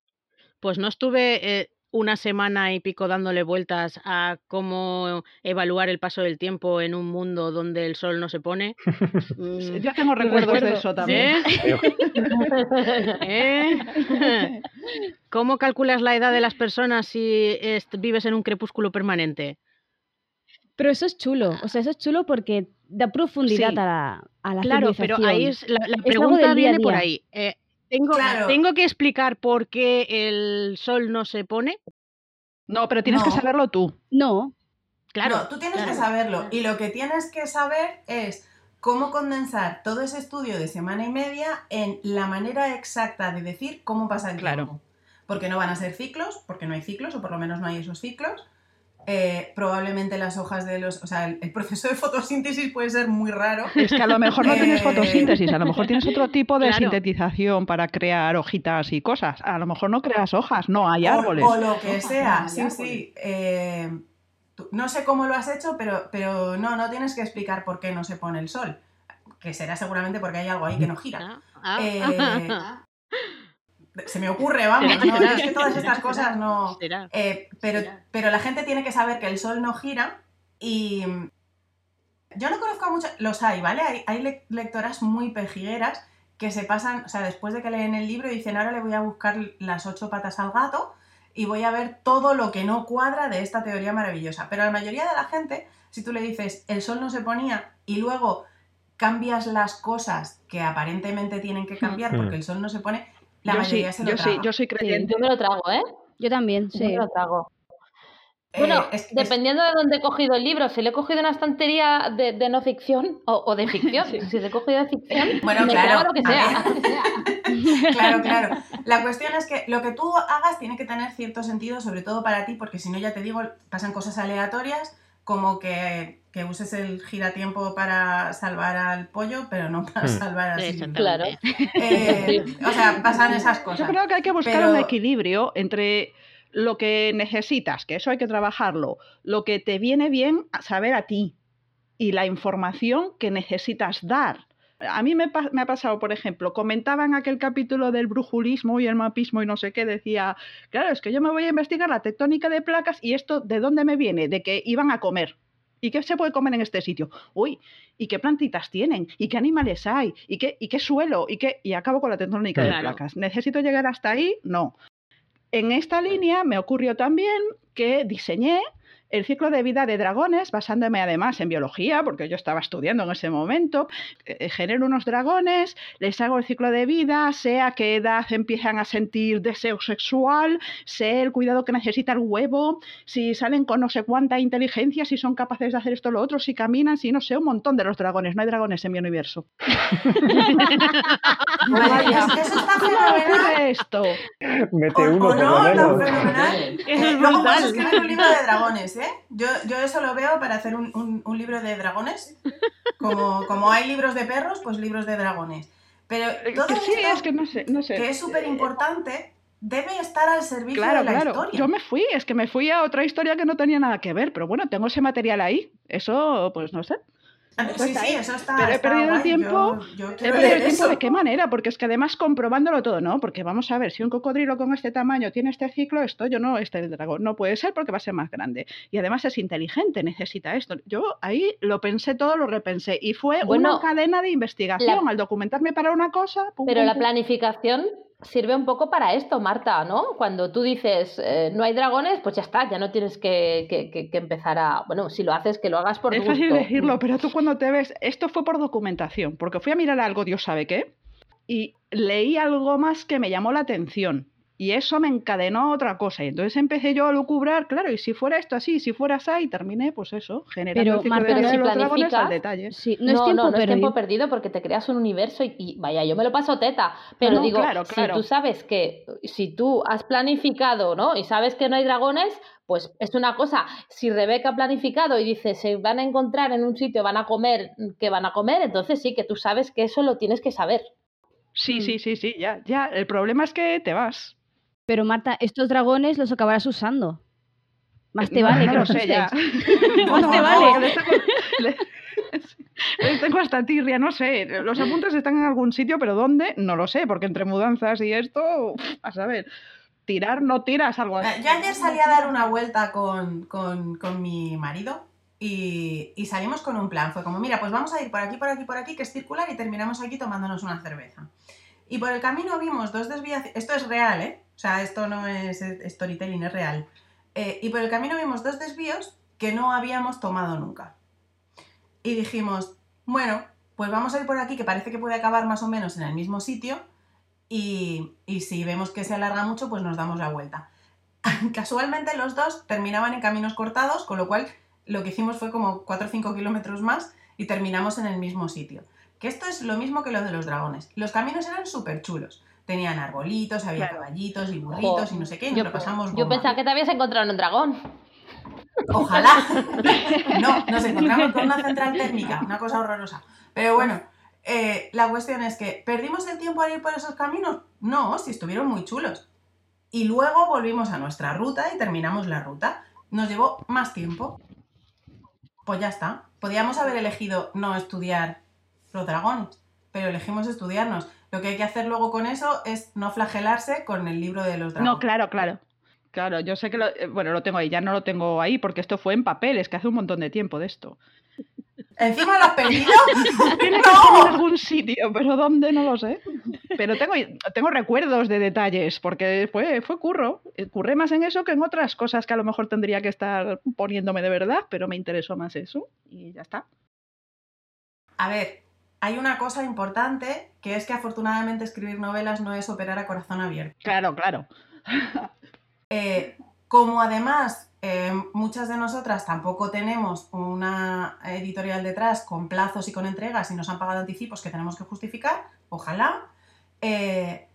Pues no estuve eh, una semana y pico dándole vueltas a cómo evaluar el paso del tiempo en un mundo donde el sol no se pone. Mm, Yo tengo recuerdos de eso también. ¿Eh? ¿Eh? ¿Cómo calculas la edad de las personas si vives en un crepúsculo permanente? Pero eso es chulo, o sea, eso es chulo porque da profundidad a la, a la Claro, pero ahí es, la, la pregunta viene por ahí. Eh, ¿Tengo, ¿Tengo que explicar por qué el sol no se pone? No, pero tienes que saberlo tú. No. Claro. No, tú tienes que saberlo. Y lo que tienes que saber es cómo condensar todo ese estudio de semana y media en la manera exacta de decir cómo pasa el claro. tiempo. Porque no van a ser ciclos, porque no hay ciclos, o por lo menos no hay esos ciclos. Eh, probablemente las hojas de los. O sea, el, proceso de fotosíntesis puede ser muy raro. Es que a lo mejor no tienes eh, fotosíntesis, a lo mejor tienes otro tipo de sintetización para crear hojitas y cosas. A lo mejor no creas hojas, no hay árboles. O, lo que sea, sí, sí. Eh, no sé cómo lo has hecho, pero, pero no, no tienes que explicar por qué no se pone el sol. Que será seguramente porque hay algo ahí que no gira. Se me ocurre, vamos, no, es que todas estas cosas no... Eh, pero, pero la gente tiene que saber que el sol no gira y... Yo no conozco a muchos, los hay, ¿vale? Hay, hay lectoras muy pejigueras que se pasan, o sea, después de que leen el libro dicen, ahora le voy a buscar las ocho patas al gato y voy a ver todo lo que no cuadra de esta teoría maravillosa. Pero la mayoría de la gente, si tú le dices, el sol no se ponía y luego cambias las cosas que aparentemente tienen que cambiar hmm. porque el sol no se pone, yo sí, yo soy creyente. yo me lo trago, ¿eh? Yo también, sí. Yo me lo trago. Eh, bueno, dependiendo de dónde he cogido el libro, si le he cogido una estantería de, no ficción o, de ficción, si le he cogido de ficción, bueno, me claro, lo que sea. claro, claro. La cuestión es que lo que tú hagas tiene que tener cierto sentido, sobre todo para ti, porque si no, ya te digo, pasan cosas aleatorias, como que, uses el giratiempo para salvar al pollo, pero no para hmm. salvar al sí, Claro. Eh, o sea, pasan esas cosas. Yo creo que hay que buscar un equilibrio entre lo que necesitas, que eso hay que trabajarlo, lo que te viene bien saber a ti y la información que necesitas dar. A mí me, me, ha pasado, por ejemplo, comentaban aquel capítulo del brujulismo y el mapismo y no sé qué, decía, claro, es que yo me voy a investigar la tectónica de placas y esto, ¿de dónde me viene? De que iban a comer. ¿Y qué se puede comer en este sitio? Uy, ¿y qué plantitas tienen? ¿Y qué animales hay? ¿Y qué, y qué suelo? ¿Y, qué? y acabo con la tectónica de placas. ¿Necesito llegar hasta ahí? No. En esta línea me ocurrió también que diseñé el ciclo de vida de dragones, basándome además en biología, porque yo estaba estudiando en ese momento, eh, genero unos dragones, les hago el ciclo de vida, sé a qué edad empiezan a sentir deseo sexual, sé el cuidado que necesita el huevo, si salen con no sé cuánta inteligencia, si son capaces de hacer esto o lo otro, si caminan, si no sé, un montón de los dragones. No hay dragones en mi universo. eso está fenomenal. esto? Mete uno, o no, no, fenomenal. Eso es brutal. escribir un libro de dragones, ¿eh? Yo, yo eso lo veo para hacer un, un, libro de dragones. Como, como hay libros de perros, pues libros de dragones. Pero todo sí, es que no sé, no sé. que es súper importante, debe estar al servicio Claro, de la claro. historia. Yo me fui, es que me fui a otra historia que no tenía nada que ver, pero bueno, tengo ese material ahí. Eso, pues no sé. Pues sí, ahí. sí, eso está. Pero he está perdido el tiempo, Yo, yo He perdido el tiempo eso. de qué manera, porque es que además comprobándolo todo, ¿no? Porque vamos a ver, si un cocodrilo con este tamaño tiene este ciclo, esto yo no, este el dragón no puede ser porque va a ser más grande. Y además es inteligente, necesita esto. Yo ahí lo pensé todo, lo repensé. Y fue Bueno, una cadena de investigación. Al documentarme para una cosa. pum, Pero pum, la pum. planificación sirve un poco para esto, Marta, ¿no? Cuando tú dices eh, no hay dragones, pues ya está, ya no tienes que, que- que- que empezar a. Bueno, si lo haces, que lo hagas por Es gusto. fácil decirlo, pero tú cuando te ves, esto fue por documentación, porque fui a mirar algo, Dios sabe qué, y leí algo más que me llamó la atención. Y eso me encadenó a otra cosa. Y entonces empecé yo a lucubrar, claro, y si fuera esto así, si fuera así, y terminé, pues eso, generando Pero, el ciclo Marta, de pero los si planificas- al detalle. Sí, no, es no, tiempo no, no es perdido. tiempo perdido porque te creas un universo y, y, vaya, yo me lo paso teta. Pero No, digo, claro, claro. si tú sabes que si tú has planificado, ¿no? Y sabes que no hay dragones, pues es una cosa. Si Rebeca ha planificado y dice se van a encontrar en un sitio, van a comer, que van a comer, entonces sí que tú sabes que eso lo tienes que saber. Sí, Mm. sí, sí, sí, ya, ya. El problema es que te vas. Pero Marta, estos dragones los acabarás usando. Más te No, vale no que lo los sé ya. Más No, te vale. les tengo, le- les tengo hasta tirria, no sé. Los apuntes están en algún sitio, pero ¿dónde? No lo sé, porque entre mudanzas y esto, uf, a saber, tirar no tiras algo así. Yo ayer salí a dar una vuelta con, con- con mi marido y, y salimos con un plan. Fue como, mira, pues vamos a ir por aquí, por aquí, por aquí, que es circular, y terminamos aquí tomándonos una cerveza. Y por el camino vimos dos desviaciones. Esto es real, ¿eh? O sea, esto no es storytelling, es real. Eh, y por el camino vimos dos desvíos que no habíamos tomado nunca. Y dijimos, bueno, pues vamos a ir por aquí, que parece que puede acabar más o menos en el mismo sitio. Y, y si vemos que se alarga mucho, pues nos damos la vuelta. Casualmente los dos terminaban en caminos cortados, con lo cual lo que hicimos fue como 4 o 5 kilómetros más y terminamos en el mismo sitio. Que esto es lo mismo que lo de los dragones. Los caminos eran súper chulos. Tenían arbolitos, había Claro. caballitos y burritos y no sé qué, y nos Yo, lo pasamos yo bomba. pensaba que te habías encontrado en un dragón. Ojalá. No, nos encontramos con una central térmica, una cosa horrorosa. Pero bueno, eh, la cuestión es que, ¿perdimos el tiempo al ir por esos caminos? No, si estuvieron muy chulos. Y luego volvimos a nuestra ruta y terminamos la ruta. Nos llevó más tiempo. Pues ya está. Podíamos haber elegido no estudiar los dragones, pero elegimos estudiarnos. Lo que hay que hacer luego con eso es no flagelarse con el libro de los dragones. No, claro, claro. Claro, yo sé que lo, eh, bueno, lo tengo ahí, ya no lo tengo ahí porque esto fue en papel, es que hace un montón de tiempo de esto. ¿Encima lo has perdido? Tiene que estar en algún sitio, pero ¿dónde? No lo sé. Pero tengo, tengo recuerdos de detalles, porque fue, fue curro. Curré más en eso que en otras cosas que a lo mejor tendría que estar poniéndome de verdad, pero me interesó más eso y ya está. A ver, hay una cosa importante que es que afortunadamente escribir novelas no es operar a corazón abierto. Claro, claro. Eh, como además eh, muchas de nosotras tampoco tenemos una editorial detrás con plazos y con entregas y nos han pagado anticipos que tenemos que justificar, ojalá, eh,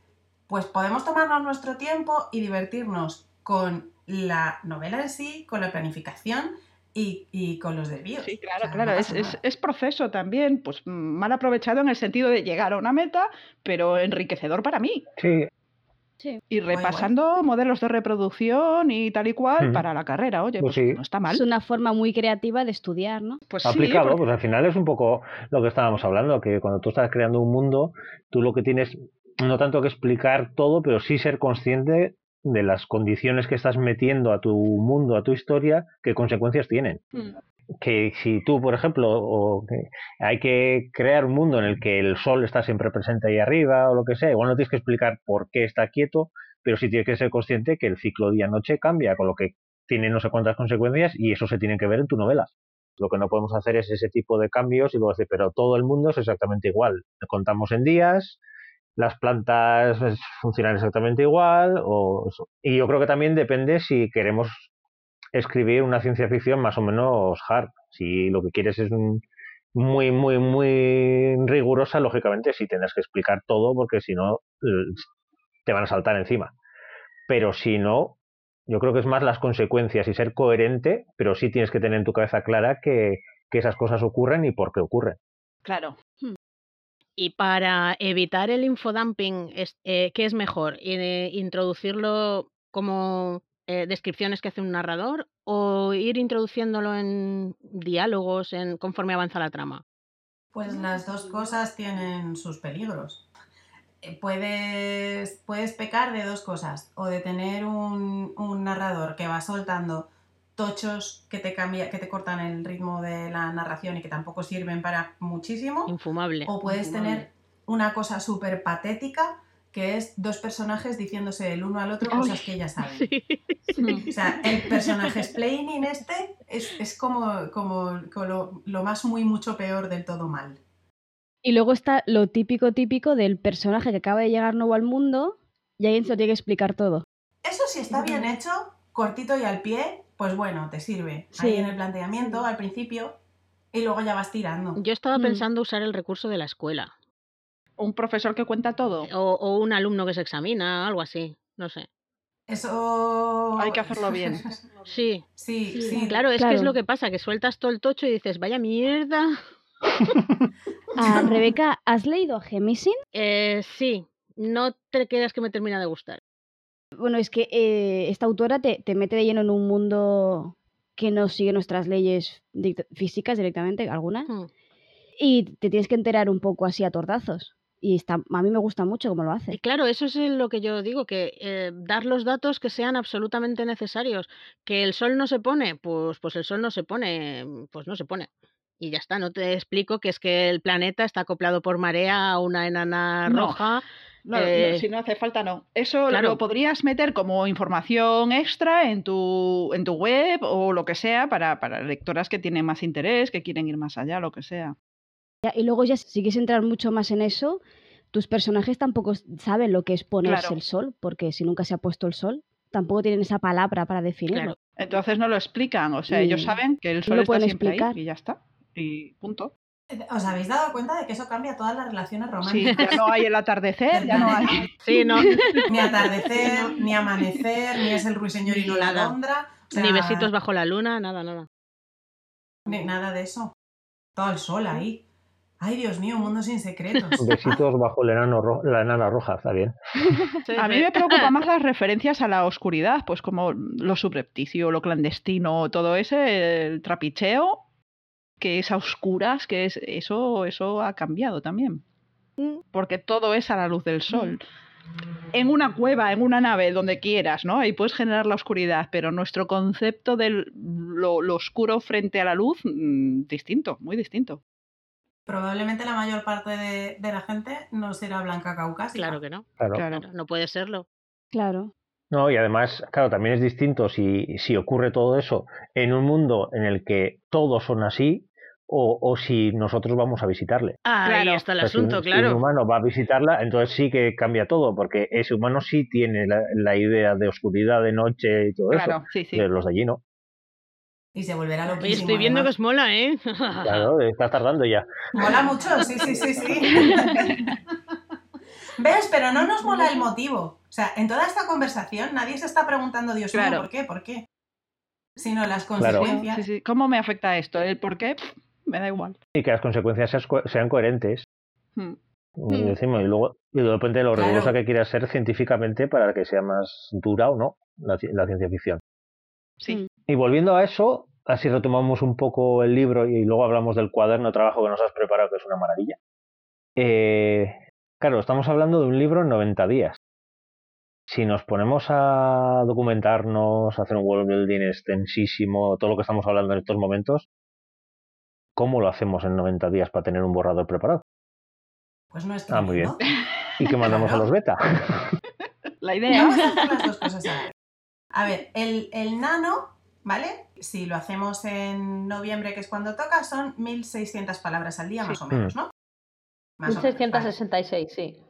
pues podemos tomarnos nuestro tiempo y divertirnos con la novela en sí, con la planificación y, y con los desvíos. Sí, O claro, sea, claro. no es, es- proceso también, pues mal aprovechado en el sentido de llegar a una meta, pero enriquecedor para mí. Sí, Y guay. repasando modelos de reproducción y tal y cual para la carrera. Oye, Pues pues, sí. no está mal. Es una forma muy creativa de estudiar, ¿no? Pues sí, aplicado, porque- pues al final es un poco lo que estábamos hablando, que cuando tú estás creando un mundo, tú lo que tienes no tanto que explicar todo, pero sí ser consciente de las condiciones que estás metiendo a tu mundo, a tu historia, qué consecuencias tienen. Mm. Que si tú, por ejemplo, o que hay que crear un mundo en el que el sol está siempre presente ahí arriba o lo que sea, igual no tienes que explicar por qué está quieto, pero sí tienes que ser consciente que el ciclo día-noche cambia, con lo que tiene no sé cuántas consecuencias y eso se tiene que ver en tu novela. Lo que no podemos hacer es ese tipo de cambios y luego decir, pero todo el mundo es exactamente igual. Contamos en días, las plantas pues, funcionan exactamente igual. O. Y yo creo que también depende si queremos escribir una ciencia ficción más o menos hard. Si lo que quieres es un- muy, muy, muy rigurosa, lógicamente sí tendrás que explicar todo porque si no eh, te van a saltar encima. Pero si no, yo creo que es más las consecuencias y ser coherente, pero sí tienes que tener en tu cabeza clara que, que esas cosas ocurren y por qué ocurren. Claro. Y para evitar el infodumping, eh, ¿qué es mejor? Eh, ¿Introducirlo como eh, descripciones que hace un narrador o ir introduciéndolo en diálogos en, conforme avanza la trama? Pues las dos cosas tienen sus peligros. Puedes, puedes pecar de dos cosas, o de tener un narrador que va soltando tochos que te cambia, que te cortan el ritmo de la narración y que tampoco sirven para muchísimo, Infumable. o puedes tener una cosa súper patética que es dos personajes diciéndose el uno al otro cosas que ya saben. Sí. O sea, el personaje explaining este es, es como, como, como lo, lo más muy mucho peor del todo mal. Y luego está lo típico típico del personaje que acaba de llegar nuevo al mundo y alguien se lo tiene que explicar todo. Eso si está bien hecho, cortito y al pie, pues bueno, te sirve. Sí. Ahí en el planteamiento, al principio, y luego ya vas tirando. Yo estaba Mm. pensando usar el recurso de la escuela Un profesor que cuenta todo. o, o un alumno que se examina, algo así, no sé. Eso... Hay que hacerlo bien. Sí, Sí, sí. claro, es que es lo que pasa, que sueltas todo el tocho y dices, vaya mierda. Ah, Rebeca, ¿has leído a Gemisin? Eh, sí, no te creas que me termina de gustar. Bueno, es que eh, esta autora te, te mete de lleno en un mundo que no sigue nuestras leyes físicas directamente, algunas, Hmm. y te tienes que enterar un poco así a tordazos. Y está, a mí me gusta mucho cómo lo Y hace. claro, eso es lo que yo digo, que eh, dar los datos que sean absolutamente necesarios. Que el sol no se pone, pues, pues el sol no se pone, pues no se pone. Y ya está, no te explico que es que el planeta está acoplado por marea a una enana roja. No, no, Eh, si no hace falta, no. Eso claro. lo podrías meter como información extra en tu, en tu web o lo que sea para, para lectoras que tienen más interés, que quieren ir más allá, lo que sea. Y luego ya si quieres entrar mucho más en eso, tus personajes tampoco saben lo que es ponerse Claro. el sol, porque si nunca se ha puesto el sol, tampoco tienen esa palabra para definirlo. Claro. Entonces no lo explican, o sea, ellos saben que el no sol lo está pueden siempre explicar. ahí y ya está. Y punto. ¿Os habéis dado cuenta de que eso cambia todas las relaciones Sí, románticas? ya no hay el atardecer, ya no hay. Sí, no, Ni atardecer, ni amanecer, ni es el ruiseñor y no la alondra. o sea, ni besitos bajo la luna, nada, nada. ni nada de eso. Todo el sol ahí. Ay, Dios mío, un mundo sin secretos. Besitos bajo el enano la enana roja, está bien. Sí, A mí sí. me preocupa más las referencias a la oscuridad, pues como lo subrepticio, lo clandestino, todo ese, el trapicheo, que es a oscuras, que es eso, eso ha cambiado también. Mm. Porque todo es a la luz del sol. En una cueva, en una nave, donde quieras, ¿no? Ahí puedes generar la oscuridad, pero nuestro concepto de lo, lo oscuro frente a la luz, mm, distinto, muy distinto. Probablemente la mayor parte de, de la gente no será blanca caucásica. Claro que no, Claro. Claro. claro, no puede serlo. Claro. No, y además, claro, también es distinto si, si ocurre todo eso en un mundo en el que todos son así o, o si nosotros vamos a visitarle. Ahí Claro. está el O sea, si un- asunto, si un claro. humano va a visitarla, entonces sí que cambia todo, porque ese humano sí tiene la, la idea de oscuridad, de noche y todo Claro, sí, sí. De los de allí no. Y se volverá Oye, loquísimo. estoy viendo que os mola, ¿eh? Claro, estás tardando ya. Mola mucho, sí, sí, sí, sí. ¿Ves? Pero no nos mola el motivo. O sea, en toda esta conversación nadie se está preguntando, Dios mío, Claro. ¿por qué? ¿Por qué? Sino las Claro. consecuencias. Sí, sí. ¿Cómo me afecta esto? ¿El por qué? Me da igual. Y que las consecuencias sean coherentes. Hmm. Y, decimos, y luego y de repente lo Claro. rigurosa que quieras ser científicamente para que sea más dura o no la, la ciencia ficción. Sí. Y volviendo a eso, así retomamos un poco el libro y luego hablamos del cuaderno de trabajo que nos has preparado, que es una maravilla. Eh, claro, estamos hablando de un libro en 90 días. Si nos ponemos a documentarnos, a hacer un world building extensísimo, todo lo que estamos hablando en estos momentos, ¿cómo lo hacemos en 90 días para tener un borrador preparado? Pues no es Ah, muy bien. ¿Y que mandamos a los beta? La idea. Vamos a hacer las dos cosas a la vez. A ver, el, el nano, ¿vale? Si lo hacemos en noviembre, que es cuando toca, son 1600 palabras al día, más o menos, ¿no? Más o menos, vale. 1666, sí.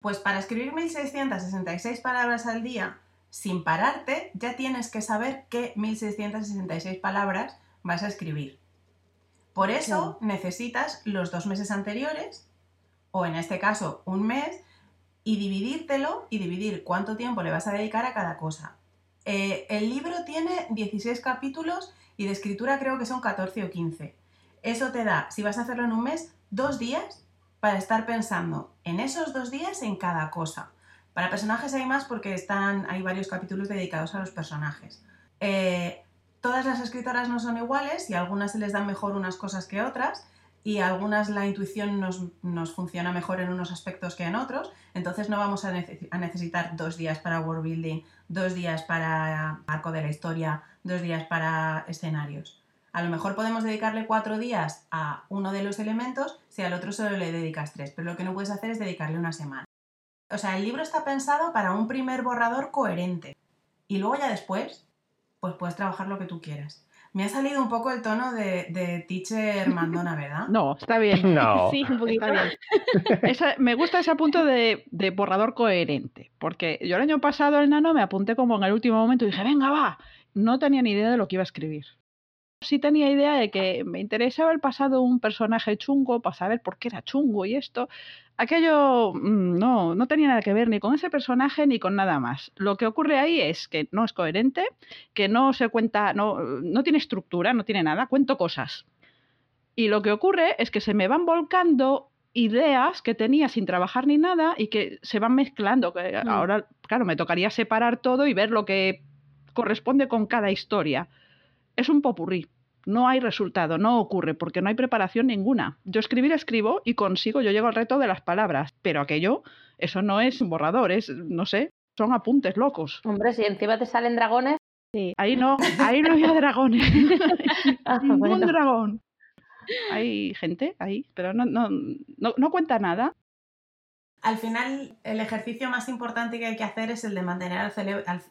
Pues para escribir 1666 palabras al día sin pararte, ya tienes que saber qué 1666 palabras vas a escribir. Por eso necesitas los dos meses anteriores, o en este caso un mes, y dividírtelo y dividir cuánto tiempo le vas a dedicar a cada cosa. Eh, el libro tiene 16 capítulos y de escritura creo que son 14 o 15. Eso te da, si vas a hacerlo en un mes, dos días para estar pensando en esos dos días en cada cosa. Para personajes hay más porque están, hay varios capítulos dedicados a los personajes. Eh, todas las escritoras no son iguales y a algunas se les dan mejor unas cosas que otras y a algunas la intuición nos, funciona mejor en unos aspectos que en otros, entonces no vamos a, a, necesitar dos días para world building, dos días para arco de la historia, dos días para escenarios. A lo mejor podemos dedicarle cuatro días a uno de los elementos si al otro solo le dedicas tres, pero lo que no puedes hacer es dedicarle una semana. O sea, el libro está pensado para un primer borrador coherente y luego ya después, pues puedes trabajar lo que tú quieras. Me ha salido un poco el tono de, de teacher mandona, ¿verdad? No, está bien. No. Sí, un poquito. Está bien. me gusta ese punto de, de, borrador coherente, porque yo el año pasado el nano me apunté como en el último momento y dije, venga, va. No tenía ni idea de lo que iba a escribir sí tenía idea de que me interesaba el pasado de un personaje chungo para saber por qué era chungo y esto. Aquello mm, no, no tenía nada que ver ni con ese personaje ni con nada más. Lo que ocurre ahí es que no es coherente, que no se cuenta, no, no tiene estructura, no tiene nada, cuento cosas. Y lo que ocurre es que se me van volcando ideas que tenía sin trabajar ni nada y que se van mezclando. Mm. Ahora, claro, me tocaría separar todo y ver lo que corresponde con cada historia es un popurrí. No hay resultado, no ocurre, porque no hay preparación ninguna. Yo escribir escribo y consigo, yo llego al reto de las palabras, pero aquello, eso no es un borrador, es, no sé, son apuntes locos. Hombre, si encima te salen dragones. Sí. Ahí no, ahí no había dragones. ah, Ningún dragón. Hay gente ahí, pero no, no, no, cuenta nada. Al final, el ejercicio más importante que hay que hacer es el de mantener al,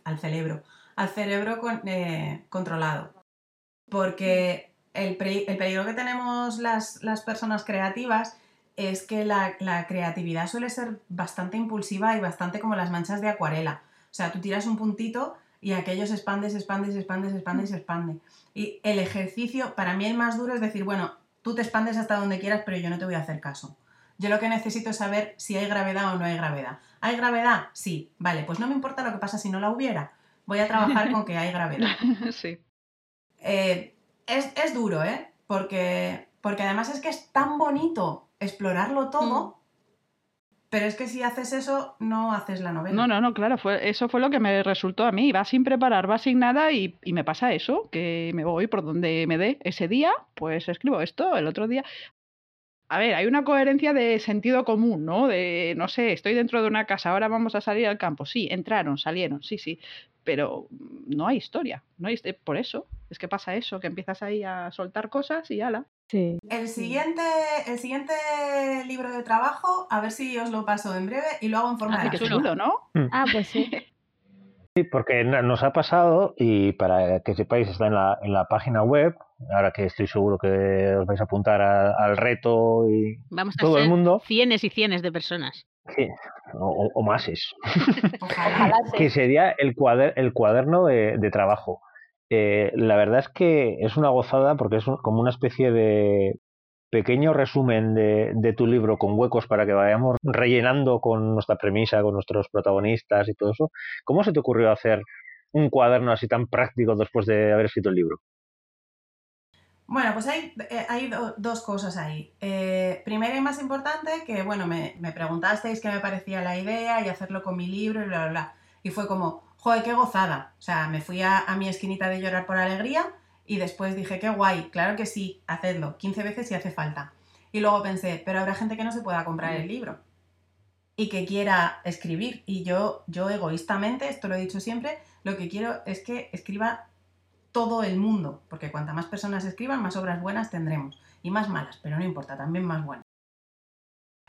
al, cerebro, al cerebro eh, controlado porque el, peligro que tenemos las, personas creativas es que la, creatividad suele ser bastante impulsiva y bastante como las manchas de acuarela. O sea, tú tiras un puntito y aquello se expande, se expande, se expande, se expande, se expande. Y el ejercicio, para mí el más duro es decir, bueno, tú te expandes hasta donde quieras, pero yo no te voy a hacer caso. Yo lo que necesito es saber si hay gravedad o no hay gravedad. ¿Hay gravedad? Sí. Vale, pues no me importa lo que pasa si no la hubiera. Voy a trabajar con que hay gravedad. Sí. Eh, es, duro, ¿eh? Porque, porque además es que es tan bonito explorarlo todo. Mm. Pero es que si haces eso, no haces la novela. No, no, no, claro, fue, eso fue lo que me resultó a mí. Va sin preparar, va sin nada y, y me pasa eso, que me voy por donde me dé ese día, pues escribo esto, el otro día a ver, hay una coherencia de sentido común, ¿no? De, no sé, estoy dentro de una casa, ahora vamos a salir al campo. Sí, entraron, salieron, sí, sí, pero no hay historia, no hay, por eso, es que pasa eso, que empiezas ahí a soltar cosas y ala. Sí. El siguiente, el siguiente libro de trabajo, a ver si os lo paso en breve y lo hago en forma ah, de chulo, ¿no? Mm. Ah, pues sí. Sí, porque nos ha pasado, y para que sepáis, está en la, en la página web, ahora que estoy seguro que os vais a apuntar al reto y Vamos a todo ser el mundo. Cienes y cienes de personas. Sí, o, o más es. que sería el, el cuaderno de, trabajo. Eh, la verdad es que es una gozada porque es como una especie de, pequeño resumen de, de, tu libro con huecos para que vayamos rellenando con nuestra premisa, con nuestros protagonistas y todo eso. ¿Cómo se te ocurrió hacer un cuaderno así tan práctico después de haber escrito el libro? Bueno, pues hay, eh, hay dos cosas ahí. Eh, primero y más importante, que bueno, me, me, preguntasteis qué me parecía la idea y hacerlo con mi libro y bla, bla, bla. Y fue como, joder, qué gozada. O sea, me fui a, a mi esquinita de llorar por alegría y después dije, qué guay, claro que sí, hacedlo, 15 veces si hace falta. Y luego pensé, pero habrá gente que no se pueda comprar el libro y que quiera escribir. Y yo, yo egoístamente, esto lo he dicho siempre, lo que quiero es que escriba todo el mundo, porque cuanta más personas escriban, más obras buenas tendremos. Y más malas, pero no importa, también más buenas.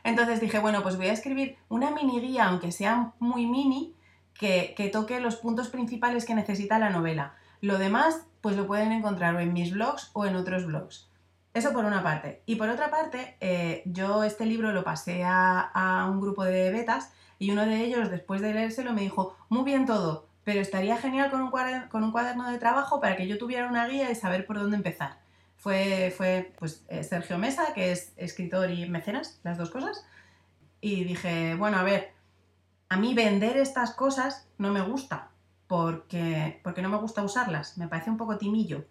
Entonces dije, bueno, pues voy a escribir una mini guía, aunque sea muy mini, que, que toque los puntos principales que necesita la novela. Lo demás pues lo pueden encontrar en mis blogs o en otros blogs. Eso por una parte. Y por otra parte, eh, yo este libro lo pasé a, un grupo de betas y uno de ellos, después de leérselo, me dijo, muy bien todo, pero estaría genial con un, cuaderno, de trabajo para que yo tuviera una guía y saber por dónde empezar. Fue, fue pues, eh, Sergio Mesa, que es escritor y mecenas, las dos cosas. Y dije, bueno, a ver, a mí vender estas cosas no me gusta porque, porque no me gusta usarlas, me parece un poco timillo,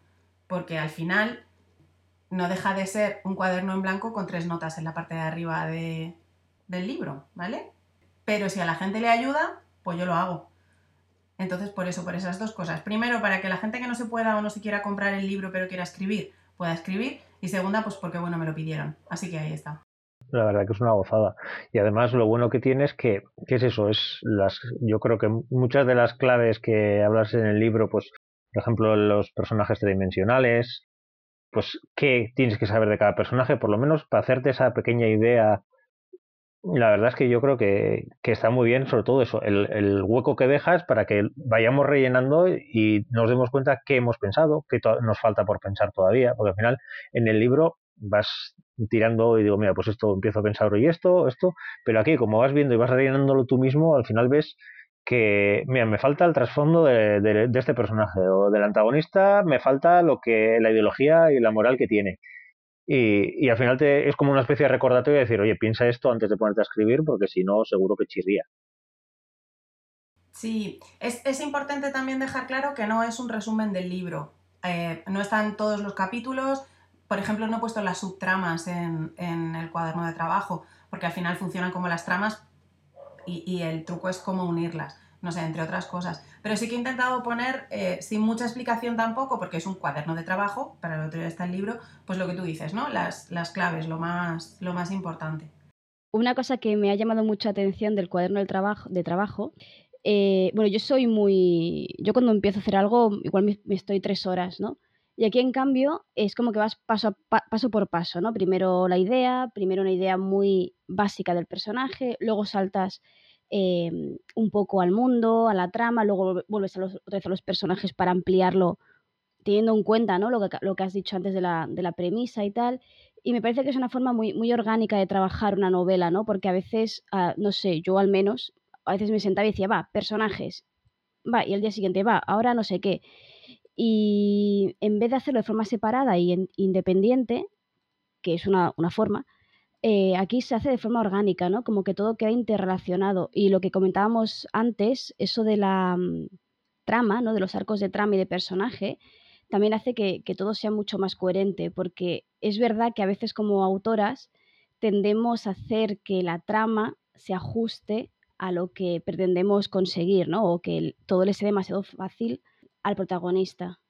porque al final no deja de ser un cuaderno en blanco con tres notas en la parte de arriba de, del libro, ¿vale? Pero si a la gente le ayuda, pues yo lo hago. Entonces, por eso, por esas dos cosas. Primero, para que la gente que no se pueda o no se quiera comprar el libro pero quiera escribir, pueda escribir. Y segunda, pues porque, bueno, me lo pidieron. Así que ahí está. La verdad que es una gozada. Y además lo bueno que tiene es que, ¿qué es eso? Es las, yo creo que muchas de las claves que hablas en el libro, pues, por ejemplo, los personajes tridimensionales, pues, ¿qué tienes que saber de cada personaje? Por lo menos para hacerte esa pequeña idea la verdad es que yo creo que, está muy bien, sobre todo eso, el, hueco que dejas para que vayamos rellenando y nos demos cuenta qué hemos pensado, qué nos falta por pensar todavía, porque al final en el libro vas tirando y digo, mira, pues esto empiezo a pensar hoy esto, esto, pero aquí como vas viendo y vas rellenándolo tú mismo, al final ves que, mira, me falta el trasfondo de, de este personaje o del antagonista, me falta lo que la ideología y la moral que tiene y, al final te, es como una especie de recordatorio de decir, oye, piensa esto antes de ponerte a escribir, porque si no, seguro que chirría. Sí, es, importante también dejar claro que no es un resumen del libro. Eh, no están todos los capítulos. Por ejemplo, no he puesto las subtramas en, en el cuaderno de trabajo, porque al final funcionan como las tramas y, y el truco es cómo unirlas no sé, entre otras cosas. Pero sí que he intentado poner, eh, sin mucha explicación tampoco, porque es un cuaderno de trabajo, para el otro día está el libro, pues lo que tú dices, ¿no? Las, las claves, lo más, lo más importante. Una cosa que me ha llamado mucha atención del cuaderno de trabajo, de trabajo eh, bueno, yo soy muy... Yo cuando empiezo a hacer algo, igual me, estoy tres horas, ¿no? Y aquí, en cambio, es como que vas paso, paso por paso, ¿no? Primero la idea, primero una idea muy básica del personaje, luego saltas Em, un poco al mundo, a la trama, luego vuelves a los, otra vez a los personajes para ampliarlo, teniendo en cuenta ¿no? lo, que, lo que has dicho antes de la, de la premisa y tal. Y me parece que es una forma muy, muy orgánica de trabajar una novela, ¿no? Porque a veces, ah, no sé, yo al menos, a veces me sentaba y decía, va, personajes, va, y el día siguiente, va, ahora no sé qué. Y en vez de hacerlo de forma separada y independiente, que es una, una forma, eh, aquí se hace de forma orgánica, ¿no? Como que todo queda interrelacionado. Y lo que comentábamos antes, eso de la mm, trama, ¿no? De los arcos de trama y de personaje, también hace que, todo sea mucho más coherente, porque es verdad que a veces como autoras tendemos a hacer que la trama se ajuste a lo que pretendemos conseguir, ¿no? O que todo le sea demasiado fácil al protagonista.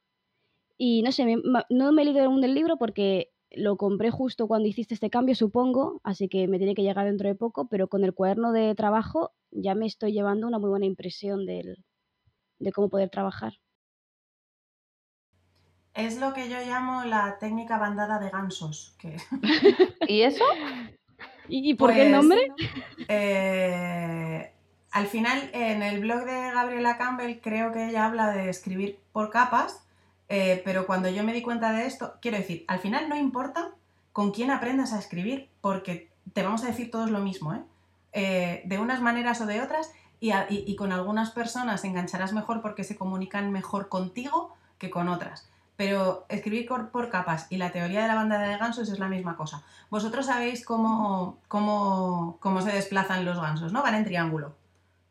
Y no sé, no me he leído aún del libro porque lo compré justo cuando hiciste este cambio, supongo, así que me tiene que llegar dentro de poco, pero con el cuaderno de trabajo ya me estoy llevando una muy buena impresión del, de cómo poder trabajar. Es lo que yo llamo la técnica bandada de gansos. ¿Y eso? ¿Y, por qué el pues, nombre? Eh, al final, en el blog de Gabriela Campbell, creo que ella habla de escribir por capas eh, pero cuando yo me di cuenta de esto, quiero decir, al final no importa con quién aprendas a escribir, porque te vamos a decir todos lo mismo, ¿eh? Eh, de unas maneras o de otras, y, con algunas personas engancharás mejor porque se comunican mejor contigo que con otras. Pero escribir por, capas y la teoría de la banda de gansos es la misma cosa. Vosotros sabéis cómo, cómo, cómo se desplazan los gansos, ¿no? Van en triángulo.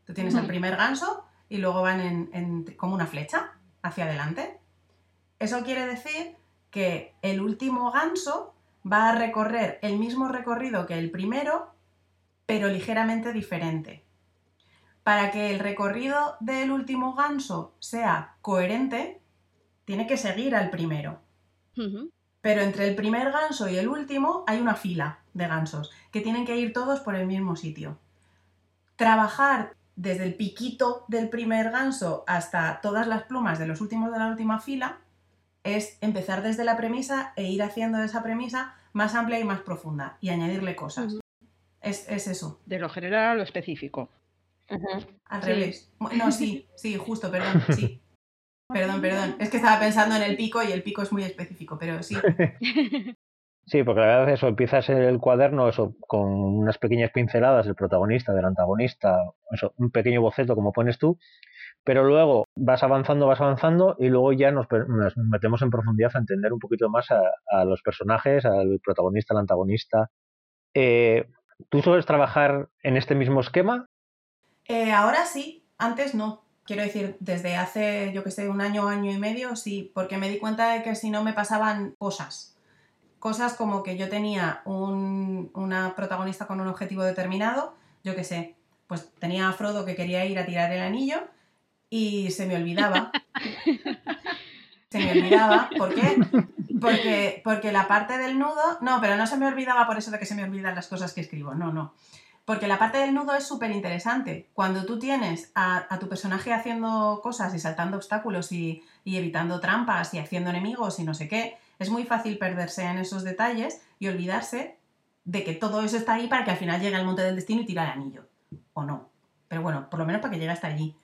Tú tienes el primer ganso y luego van en, como una flecha hacia adelante. Eso quiere decir que el último ganso va a recorrer el mismo recorrido que el primero, pero ligeramente diferente. Para que el recorrido del último ganso sea coherente, tiene que seguir al primero. Pero entre el primer ganso y el último hay una fila de gansos que tienen que ir todos por el mismo sitio. Trabajar desde el piquito del primer ganso hasta todas las plumas de los últimos de la última fila es empezar desde la premisa e ir haciendo esa premisa más amplia y más profunda y añadirle cosas. es, eso. De lo general a lo específico. Al revés. No, sí, sí, justo, perdón, sí. Perdón, perdón. Es que estaba pensando en el pico y el pico es muy específico, pero sí. Sí, porque la verdad es eso, empiezas el cuaderno eso, con unas pequeñas pinceladas del protagonista, del antagonista, eso, un pequeño boceto como pones tú, pero luego vas avanzando, vas avanzando y luego ya nos, metemos en profundidad a entender un poquito más a, los personajes, al protagonista, al antagonista. Eh, ¿Tú sueles trabajar en este mismo esquema? Eh, ahora sí, antes no. Quiero decir, desde hace, yo que sé, un año, año y medio, sí, porque me di cuenta de que si no me pasaban cosas. cosas como que yo tenía un- una protagonista con un objetivo determinado, yo qué sé, pues tenía a Frodo que quería ir a tirar el anillo y se me olvidaba. Se me olvidaba, ¿por qué? Porque, porque la parte del nudo, no, pero no se me olvidaba por eso de que se me olvidan las cosas que escribo, no, no. Porque la parte del nudo es súper interesante. Cuando tú tienes a, tu personaje haciendo cosas y saltando obstáculos y, y evitando trampas y haciendo enemigos y no sé qué, es muy fácil perderse en esos detalles y olvidarse de que todo eso está ahí para que al final llegue al monte del destino y tire el anillo. O no. Pero bueno, por lo menos para que llegue hasta allí.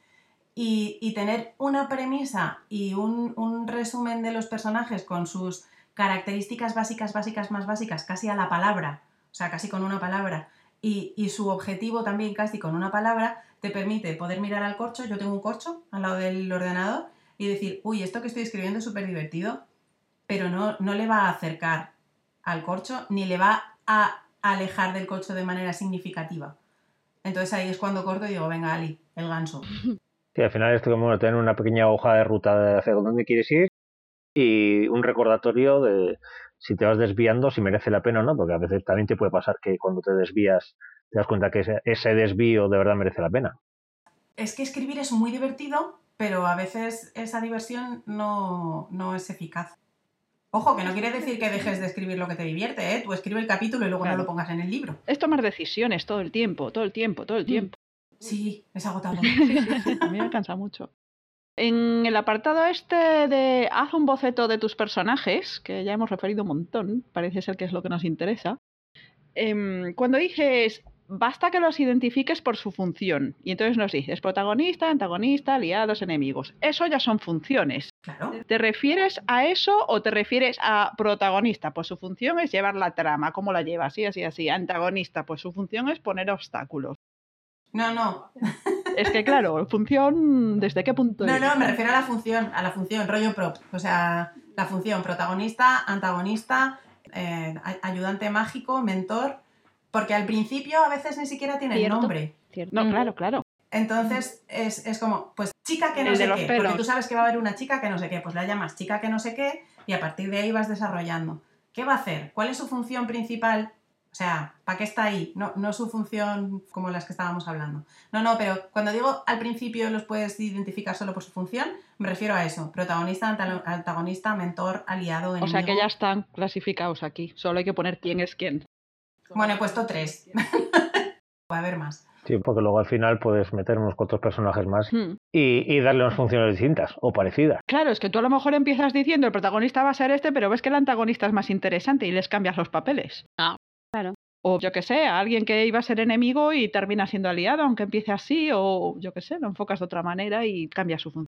Y, tener una premisa y un, resumen de los personajes con sus características básicas, básicas, más básicas, casi a la palabra, o sea, casi con una palabra, y, y su objetivo también casi con una palabra, te permite poder mirar al corcho, yo tengo un corcho al lado del ordenador, y decir, uy, esto que estoy escribiendo es súper divertido, pero no, no le va a acercar al corcho ni le va a alejar del corcho de manera significativa. Entonces ahí es cuando corto y digo, venga, Ali, el ganso. Sí, al final esto como tener una pequeña hoja de ruta de hacia dónde quieres ir y un recordatorio de si te vas desviando, si merece la pena o no, porque a veces también te puede pasar que cuando te desvías te das cuenta que ese, ese desvío de verdad merece la pena. Es que escribir es muy divertido, pero a veces esa diversión no, no es eficaz. Ojo, que no quiere decir que dejes de escribir lo que te divierte, ¿eh? Tú escribe el capítulo y luego Claro. no lo pongas en el libro. Es tomar decisiones todo el tiempo, todo el tiempo, todo el tiempo. Sí, es agotador. A mí me cansa mucho. En el apartado este de haz un boceto de tus personajes, que ya hemos referido un montón, parece ser que es lo que nos interesa. em, cuando dices basta que los identifiques por su función, y entonces nos dices protagonista, antagonista, aliados, enemigos. Eso ya son funciones. Claro. ¿Te refieres a eso o te refieres a protagonista? Pues su función es llevar la trama, ¿cómo la lleva? Así, así, así. Antagonista, pues su función es poner obstáculos. No, no. Es que claro, función, ¿desde qué punto? No, es? no, me refiero a la función, a la función, rollo prop. O sea, la función protagonista, antagonista, eh, ayudante mágico, mentor. Porque al principio a veces ni siquiera tiene el nombre. ¿cierto? No, claro, claro. Entonces es, es como, pues chica que no El sé qué, pelos. porque tú sabes que va a haber una chica que no sé qué, pues la llamas chica que no sé qué y a partir de ahí vas desarrollando. ¿Qué va a hacer? ¿Cuál es su función principal? O sea, ¿para qué está ahí? No, no su función como las que estábamos hablando. No, no, pero cuando digo al principio los puedes identificar solo por su función, me refiero a eso. Protagonista, anta- antagonista, mentor, aliado, enemigo. O sea que ya están clasificados aquí. Solo hay que poner quién es quién. Bueno, he puesto tres. Va a haber más. Sí, porque luego al final puedes meter unos cuantos personajes más Hmm. y, y darle unas funciones distintas o parecidas. Claro, es que tú a lo mejor empiezas diciendo el protagonista va a ser este, pero ves que el antagonista es más interesante y les cambias los papeles. Ah. Claro. O yo que sé, a alguien que iba a ser enemigo y termina siendo aliado, aunque empiece así, o yo que sé, lo enfocas de otra manera y cambia su función.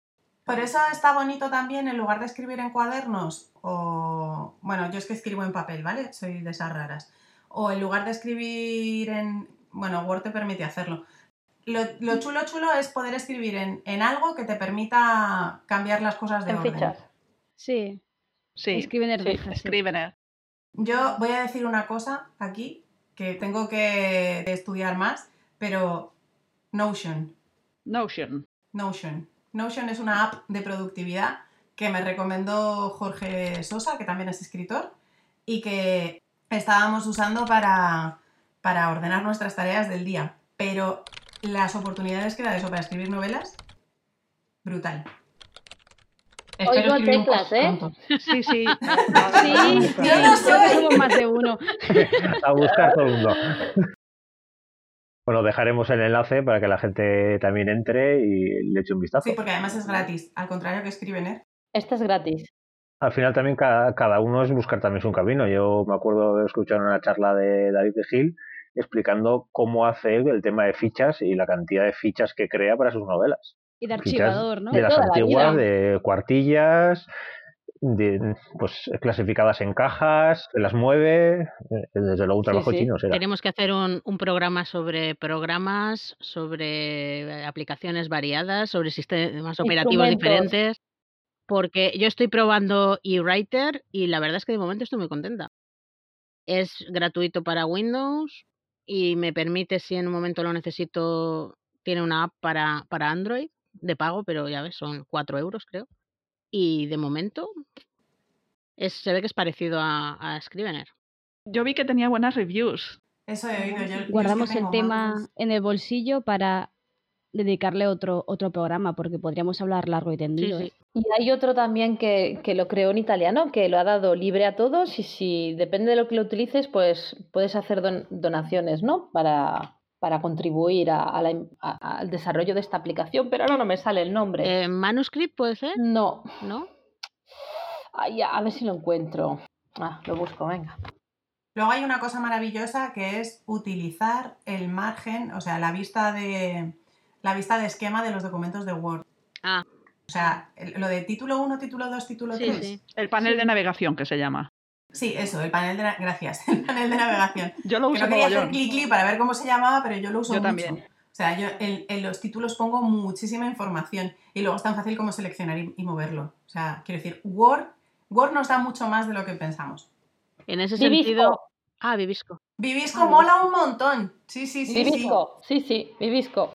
Por eso está bonito también, en lugar de escribir en cuadernos, o. Bueno, yo es que escribo en papel, ¿vale? Soy de esas raras. O en lugar de escribir en. Bueno, Word te permite hacerlo. Lo, lo chulo, chulo es poder escribir en, en algo que te permita cambiar las cosas de En orden. fichas. Sí, Sí, escriben en sí, sí. Yo voy a decir una cosa aquí que tengo que estudiar más, pero Notion. Notion. Notion. Notion es una app de productividad que me recomendó Jorge Sosa, que también es escritor, y que estábamos usando para, para ordenar nuestras tareas del día. Pero las oportunidades que da eso para escribir novelas, brutal. Espero Oigo teclas, ¿eh? Sí, sí. Sí, sí, Yo no soy. somos más de uno. A buscar todo el mundo. Bueno, dejaremos el enlace para que la gente también entre y le eche un vistazo. Sí, porque además es gratis, al contrario que Scrivener. Este es gratis. Al final también cada, cada uno es buscar también su camino. Yo me acuerdo de escuchar una charla de David de Gil explicando cómo hace él el tema de fichas y la cantidad de fichas que crea para sus novelas. Y de Fichas archivador, ¿no? de las la antiguas, de cuartillas, de, pues clasificadas en cajas, las mueve, eh, desde luego un trabajo sí. chino será. Tenemos que hacer un, un programa sobre programas, sobre eh, aplicaciones variadas, sobre sistemas operativos diferentes, porque yo estoy probando eWriter y la verdad es que de momento estoy muy contenta. Es gratuito para Windows y me permite, si en un momento lo necesito, tiene una app para, para Android de pago, pero ya ves, son 4 euros creo. Y de momento Es, se ve que es parecido a, a Scrivener. Yo vi que tenía buenas reviews. Eso he oído. Yo, yo Guardamos el tengo tema más. en el bolsillo para dedicarle otro, otro programa, porque podríamos hablar largo y Sí, tendido. sí. ¿eh? Y hay otro también que, que lo creó en italiano, que lo ha dado libre a todos y si depende de lo que lo utilices, pues puedes hacer don- donaciones, ¿no? Para, para contribuir a- a la a- al desarrollo de esta aplicación, pero ahora no me sale el nombre. Eh, ¿Manuscript puede ser? No, ¿No? Ay, a ver si lo encuentro. Ah, lo busco, venga. Luego hay una cosa maravillosa que es utilizar el margen, o sea, la vista de la vista de esquema de los documentos de Word. Ah, O sea, lo de título 1, título 2, título sí, 3. sí. El panel de navegación que se llama. Sí, eso, el panel de na- gracias, el panel de navegación. Yo lo Que uso no quería hacer clic clic para ver cómo se llamaba, pero yo lo uso Yo mucho. también. O sea, yo en, en los títulos pongo muchísima información y luego es tan fácil como seleccionar y, y moverlo. O sea, quiero decir, Word, Word nos da mucho más de lo que pensamos. En ese Vivisco. sentido. Ah, Vivisco. Vivisco Ah, mola un montón. Sí, sí, sí. sí. Vivisco, sí, sí, Vivisco.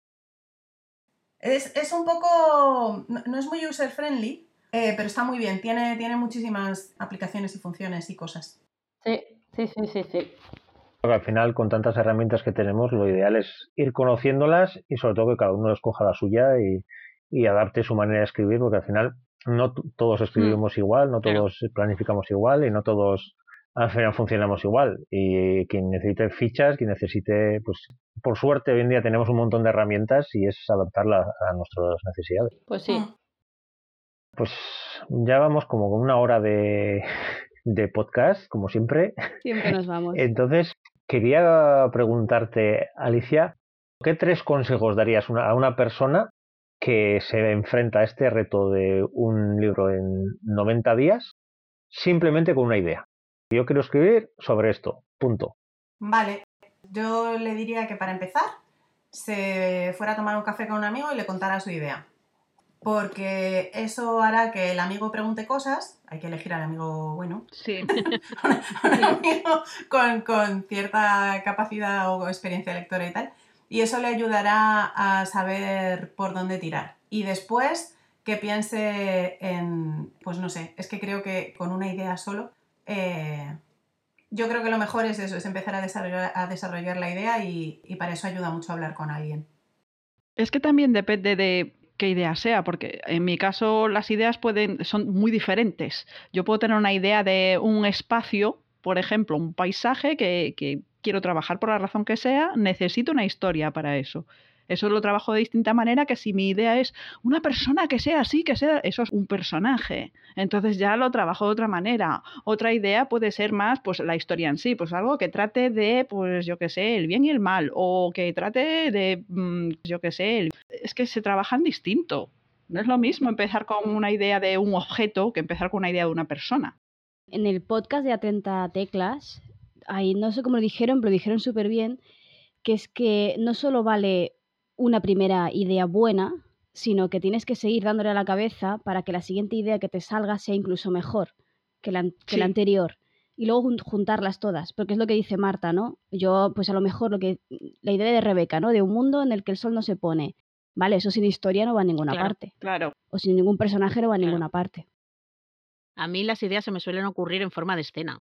Es, es un poco. No, no es muy user friendly, eh, pero está muy bien. Tiene, tiene muchísimas aplicaciones y funciones y cosas. Sí, sí, sí, sí, sí. Porque al final, con tantas herramientas que tenemos, lo ideal es ir conociéndolas y sobre todo que cada uno escoja la suya y, y adapte su manera de escribir, porque al final no todos escribimos igual, no claro. todos planificamos igual y no todos al final funcionamos igual. Y quien necesite fichas, quien necesite, pues por suerte hoy en día tenemos un montón de herramientas y es adaptarlas a nuestras necesidades. Pues sí. Mm. Pues ya vamos como con una hora de, de podcast, como siempre. Siempre nos vamos. Entonces, quería preguntarte, Alicia, ¿qué tres consejos darías una- a una persona que se enfrenta a este reto de un libro en 90 días simplemente con una idea? Yo quiero escribir sobre esto, punto. Vale. Yo le diría que para empezar se fuera a tomar un café con un amigo y le contara su idea. Porque eso hará que el amigo pregunte cosas. Hay que elegir al amigo bueno. Sí. un amigo con, con cierta capacidad o experiencia lectora y tal. Y eso le ayudará a saber por dónde tirar. Y después que piense en, pues no sé, es que creo que con una idea solo, eh, yo creo que lo mejor es eso, es empezar a desarrollar, a desarrollar la idea y, y para eso ayuda mucho hablar con alguien. Es que también depende de qué idea sea, porque en mi caso las ideas pueden, son muy diferentes. Yo puedo tener una idea de un espacio, por ejemplo, un paisaje que, que quiero trabajar por la razón que sea, necesito una historia para eso. Eso lo trabajo de distinta manera que si mi idea es una persona que sea así, que sea, eso es un personaje. Entonces ya lo trabajo de otra manera. Otra idea puede ser más, pues la historia en sí, pues algo que trate de, pues yo qué sé, el bien y el mal, o que trate de, mm, yo qué sé, el- es que se trabajan distinto. No es lo mismo empezar con una idea de un objeto que empezar con una idea de una persona. En el podcast de Atenta Teclas, ahí no sé cómo lo dijeron, pero lo dijeron súper bien, que es que no solo vale una primera idea buena, sino que tienes que seguir dándole a la cabeza para que la siguiente idea que te salga sea incluso mejor que la, que la anterior. Y luego jun- juntarlas todas, porque es lo que dice Marta, ¿no? Yo, pues a lo mejor lo que la idea de Rebeca, ¿no? De un mundo en el que el sol no se pone. Vale, eso sin historia no va a ninguna Claro. parte. Claro. O sin ningún personaje no va a Claro. ninguna parte. A mí las ideas se me suelen ocurrir en forma de escena.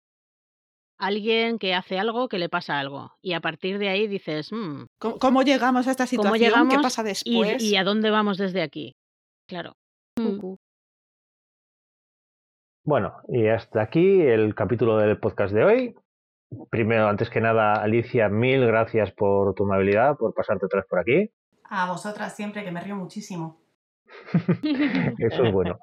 Alguien que hace algo que le pasa algo. Y a partir de ahí dices, "Mm, ¿Cómo, cómo llegamos a esta ¿cómo situación? llegamos ¿Qué pasa y, después? y a dónde vamos desde aquí? Claro. Mm. Bueno, y hasta aquí el capítulo del podcast de hoy. Primero, antes que nada, Alicia, mil gracias por tu amabilidad, por pasarte otra vez por aquí. A vosotras siempre, que me río muchísimo. Eso es bueno.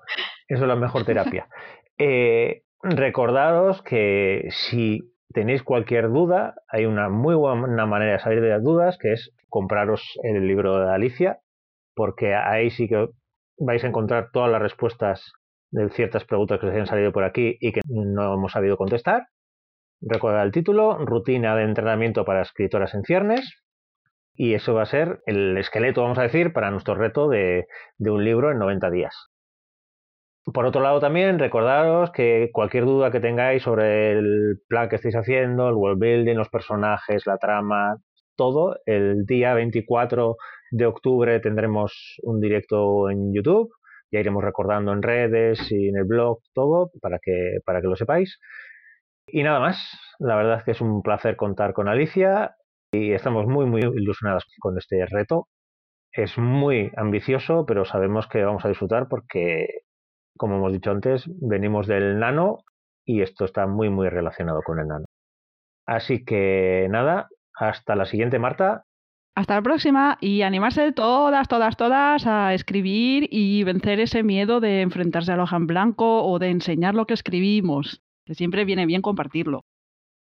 Eso es la mejor terapia. Eh, recordaros que si tenéis cualquier duda, hay una muy buena manera de salir de las dudas, que es compraros el libro de Alicia, porque ahí sí que vais a encontrar todas las respuestas de ciertas preguntas que os hayan salido por aquí y que no hemos sabido contestar. Recuerda el título, Rutina de entrenamiento para escritoras en ciernes. Y eso va a ser el esqueleto, vamos a decir, para nuestro reto de un libro en 90 días. Por otro lado, también recordaros que cualquier duda que tengáis sobre el plan que estáis haciendo, el world building, los personajes, la trama, todo, el día 24 de octubre tendremos un directo en YouTube Ya iremos recordando en redes y en el blog todo para que, para que lo sepáis. Y nada más, la verdad es que es un placer contar con Alicia y estamos muy, muy ilusionados con este reto. Es muy ambicioso, pero sabemos que vamos a disfrutar porque, como hemos dicho antes, venimos del nano y esto está muy, muy relacionado con el nano. Así que nada, hasta la siguiente, Marta. Hasta la próxima y animarse todas, todas, todas a escribir y vencer ese miedo de enfrentarse a hoja en blanco o de enseñar lo que escribimos, que siempre viene bien compartirlo.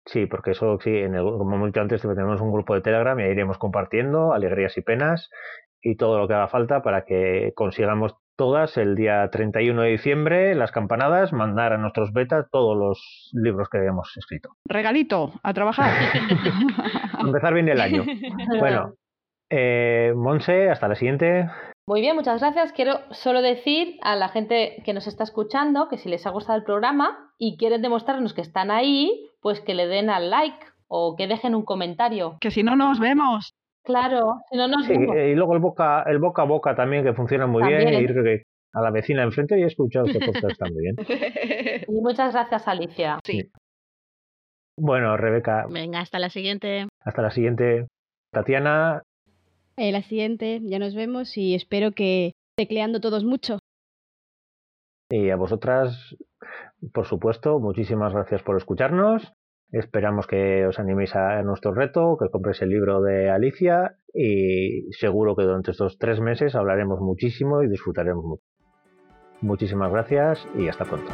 Sí, porque eso sí, en el, como hemos dicho antes, tenemos un grupo de Telegram y ahí iremos compartiendo alegrías y penas y todo lo que haga falta para que consigamos todas el día 31 de diciembre, las campanadas, mandar a nuestros betas todos los libros que hayamos escrito. Regalito, a trabajar. Empezar bien el año. Bueno, eh, Monse, hasta la siguiente. Muy bien, muchas gracias. Quiero solo decir a la gente que nos está escuchando que si les ha gustado el programa y quieren demostrarnos que están ahí, pues que le den al like o que dejen un comentario. Que si no nos vemos. Claro, si no nos vemos. Y luego el boca, el boca a boca también, que funciona muy bien. Ir a la vecina enfrente y he escuchado este podcast está muy bien. Y muchas gracias, Alicia. Sí. Bueno, Rebeca. Venga, hasta la siguiente. Hasta la siguiente. Tatiana. Eh, la siguiente, ya nos vemos y espero que tecleando todos mucho. Y a vosotras, por supuesto, muchísimas gracias por escucharnos. Esperamos que os animéis a nuestro reto, que compréis el libro de Alicia y seguro que durante estos tres meses hablaremos muchísimo y disfrutaremos mucho. Muchísimas gracias y hasta pronto.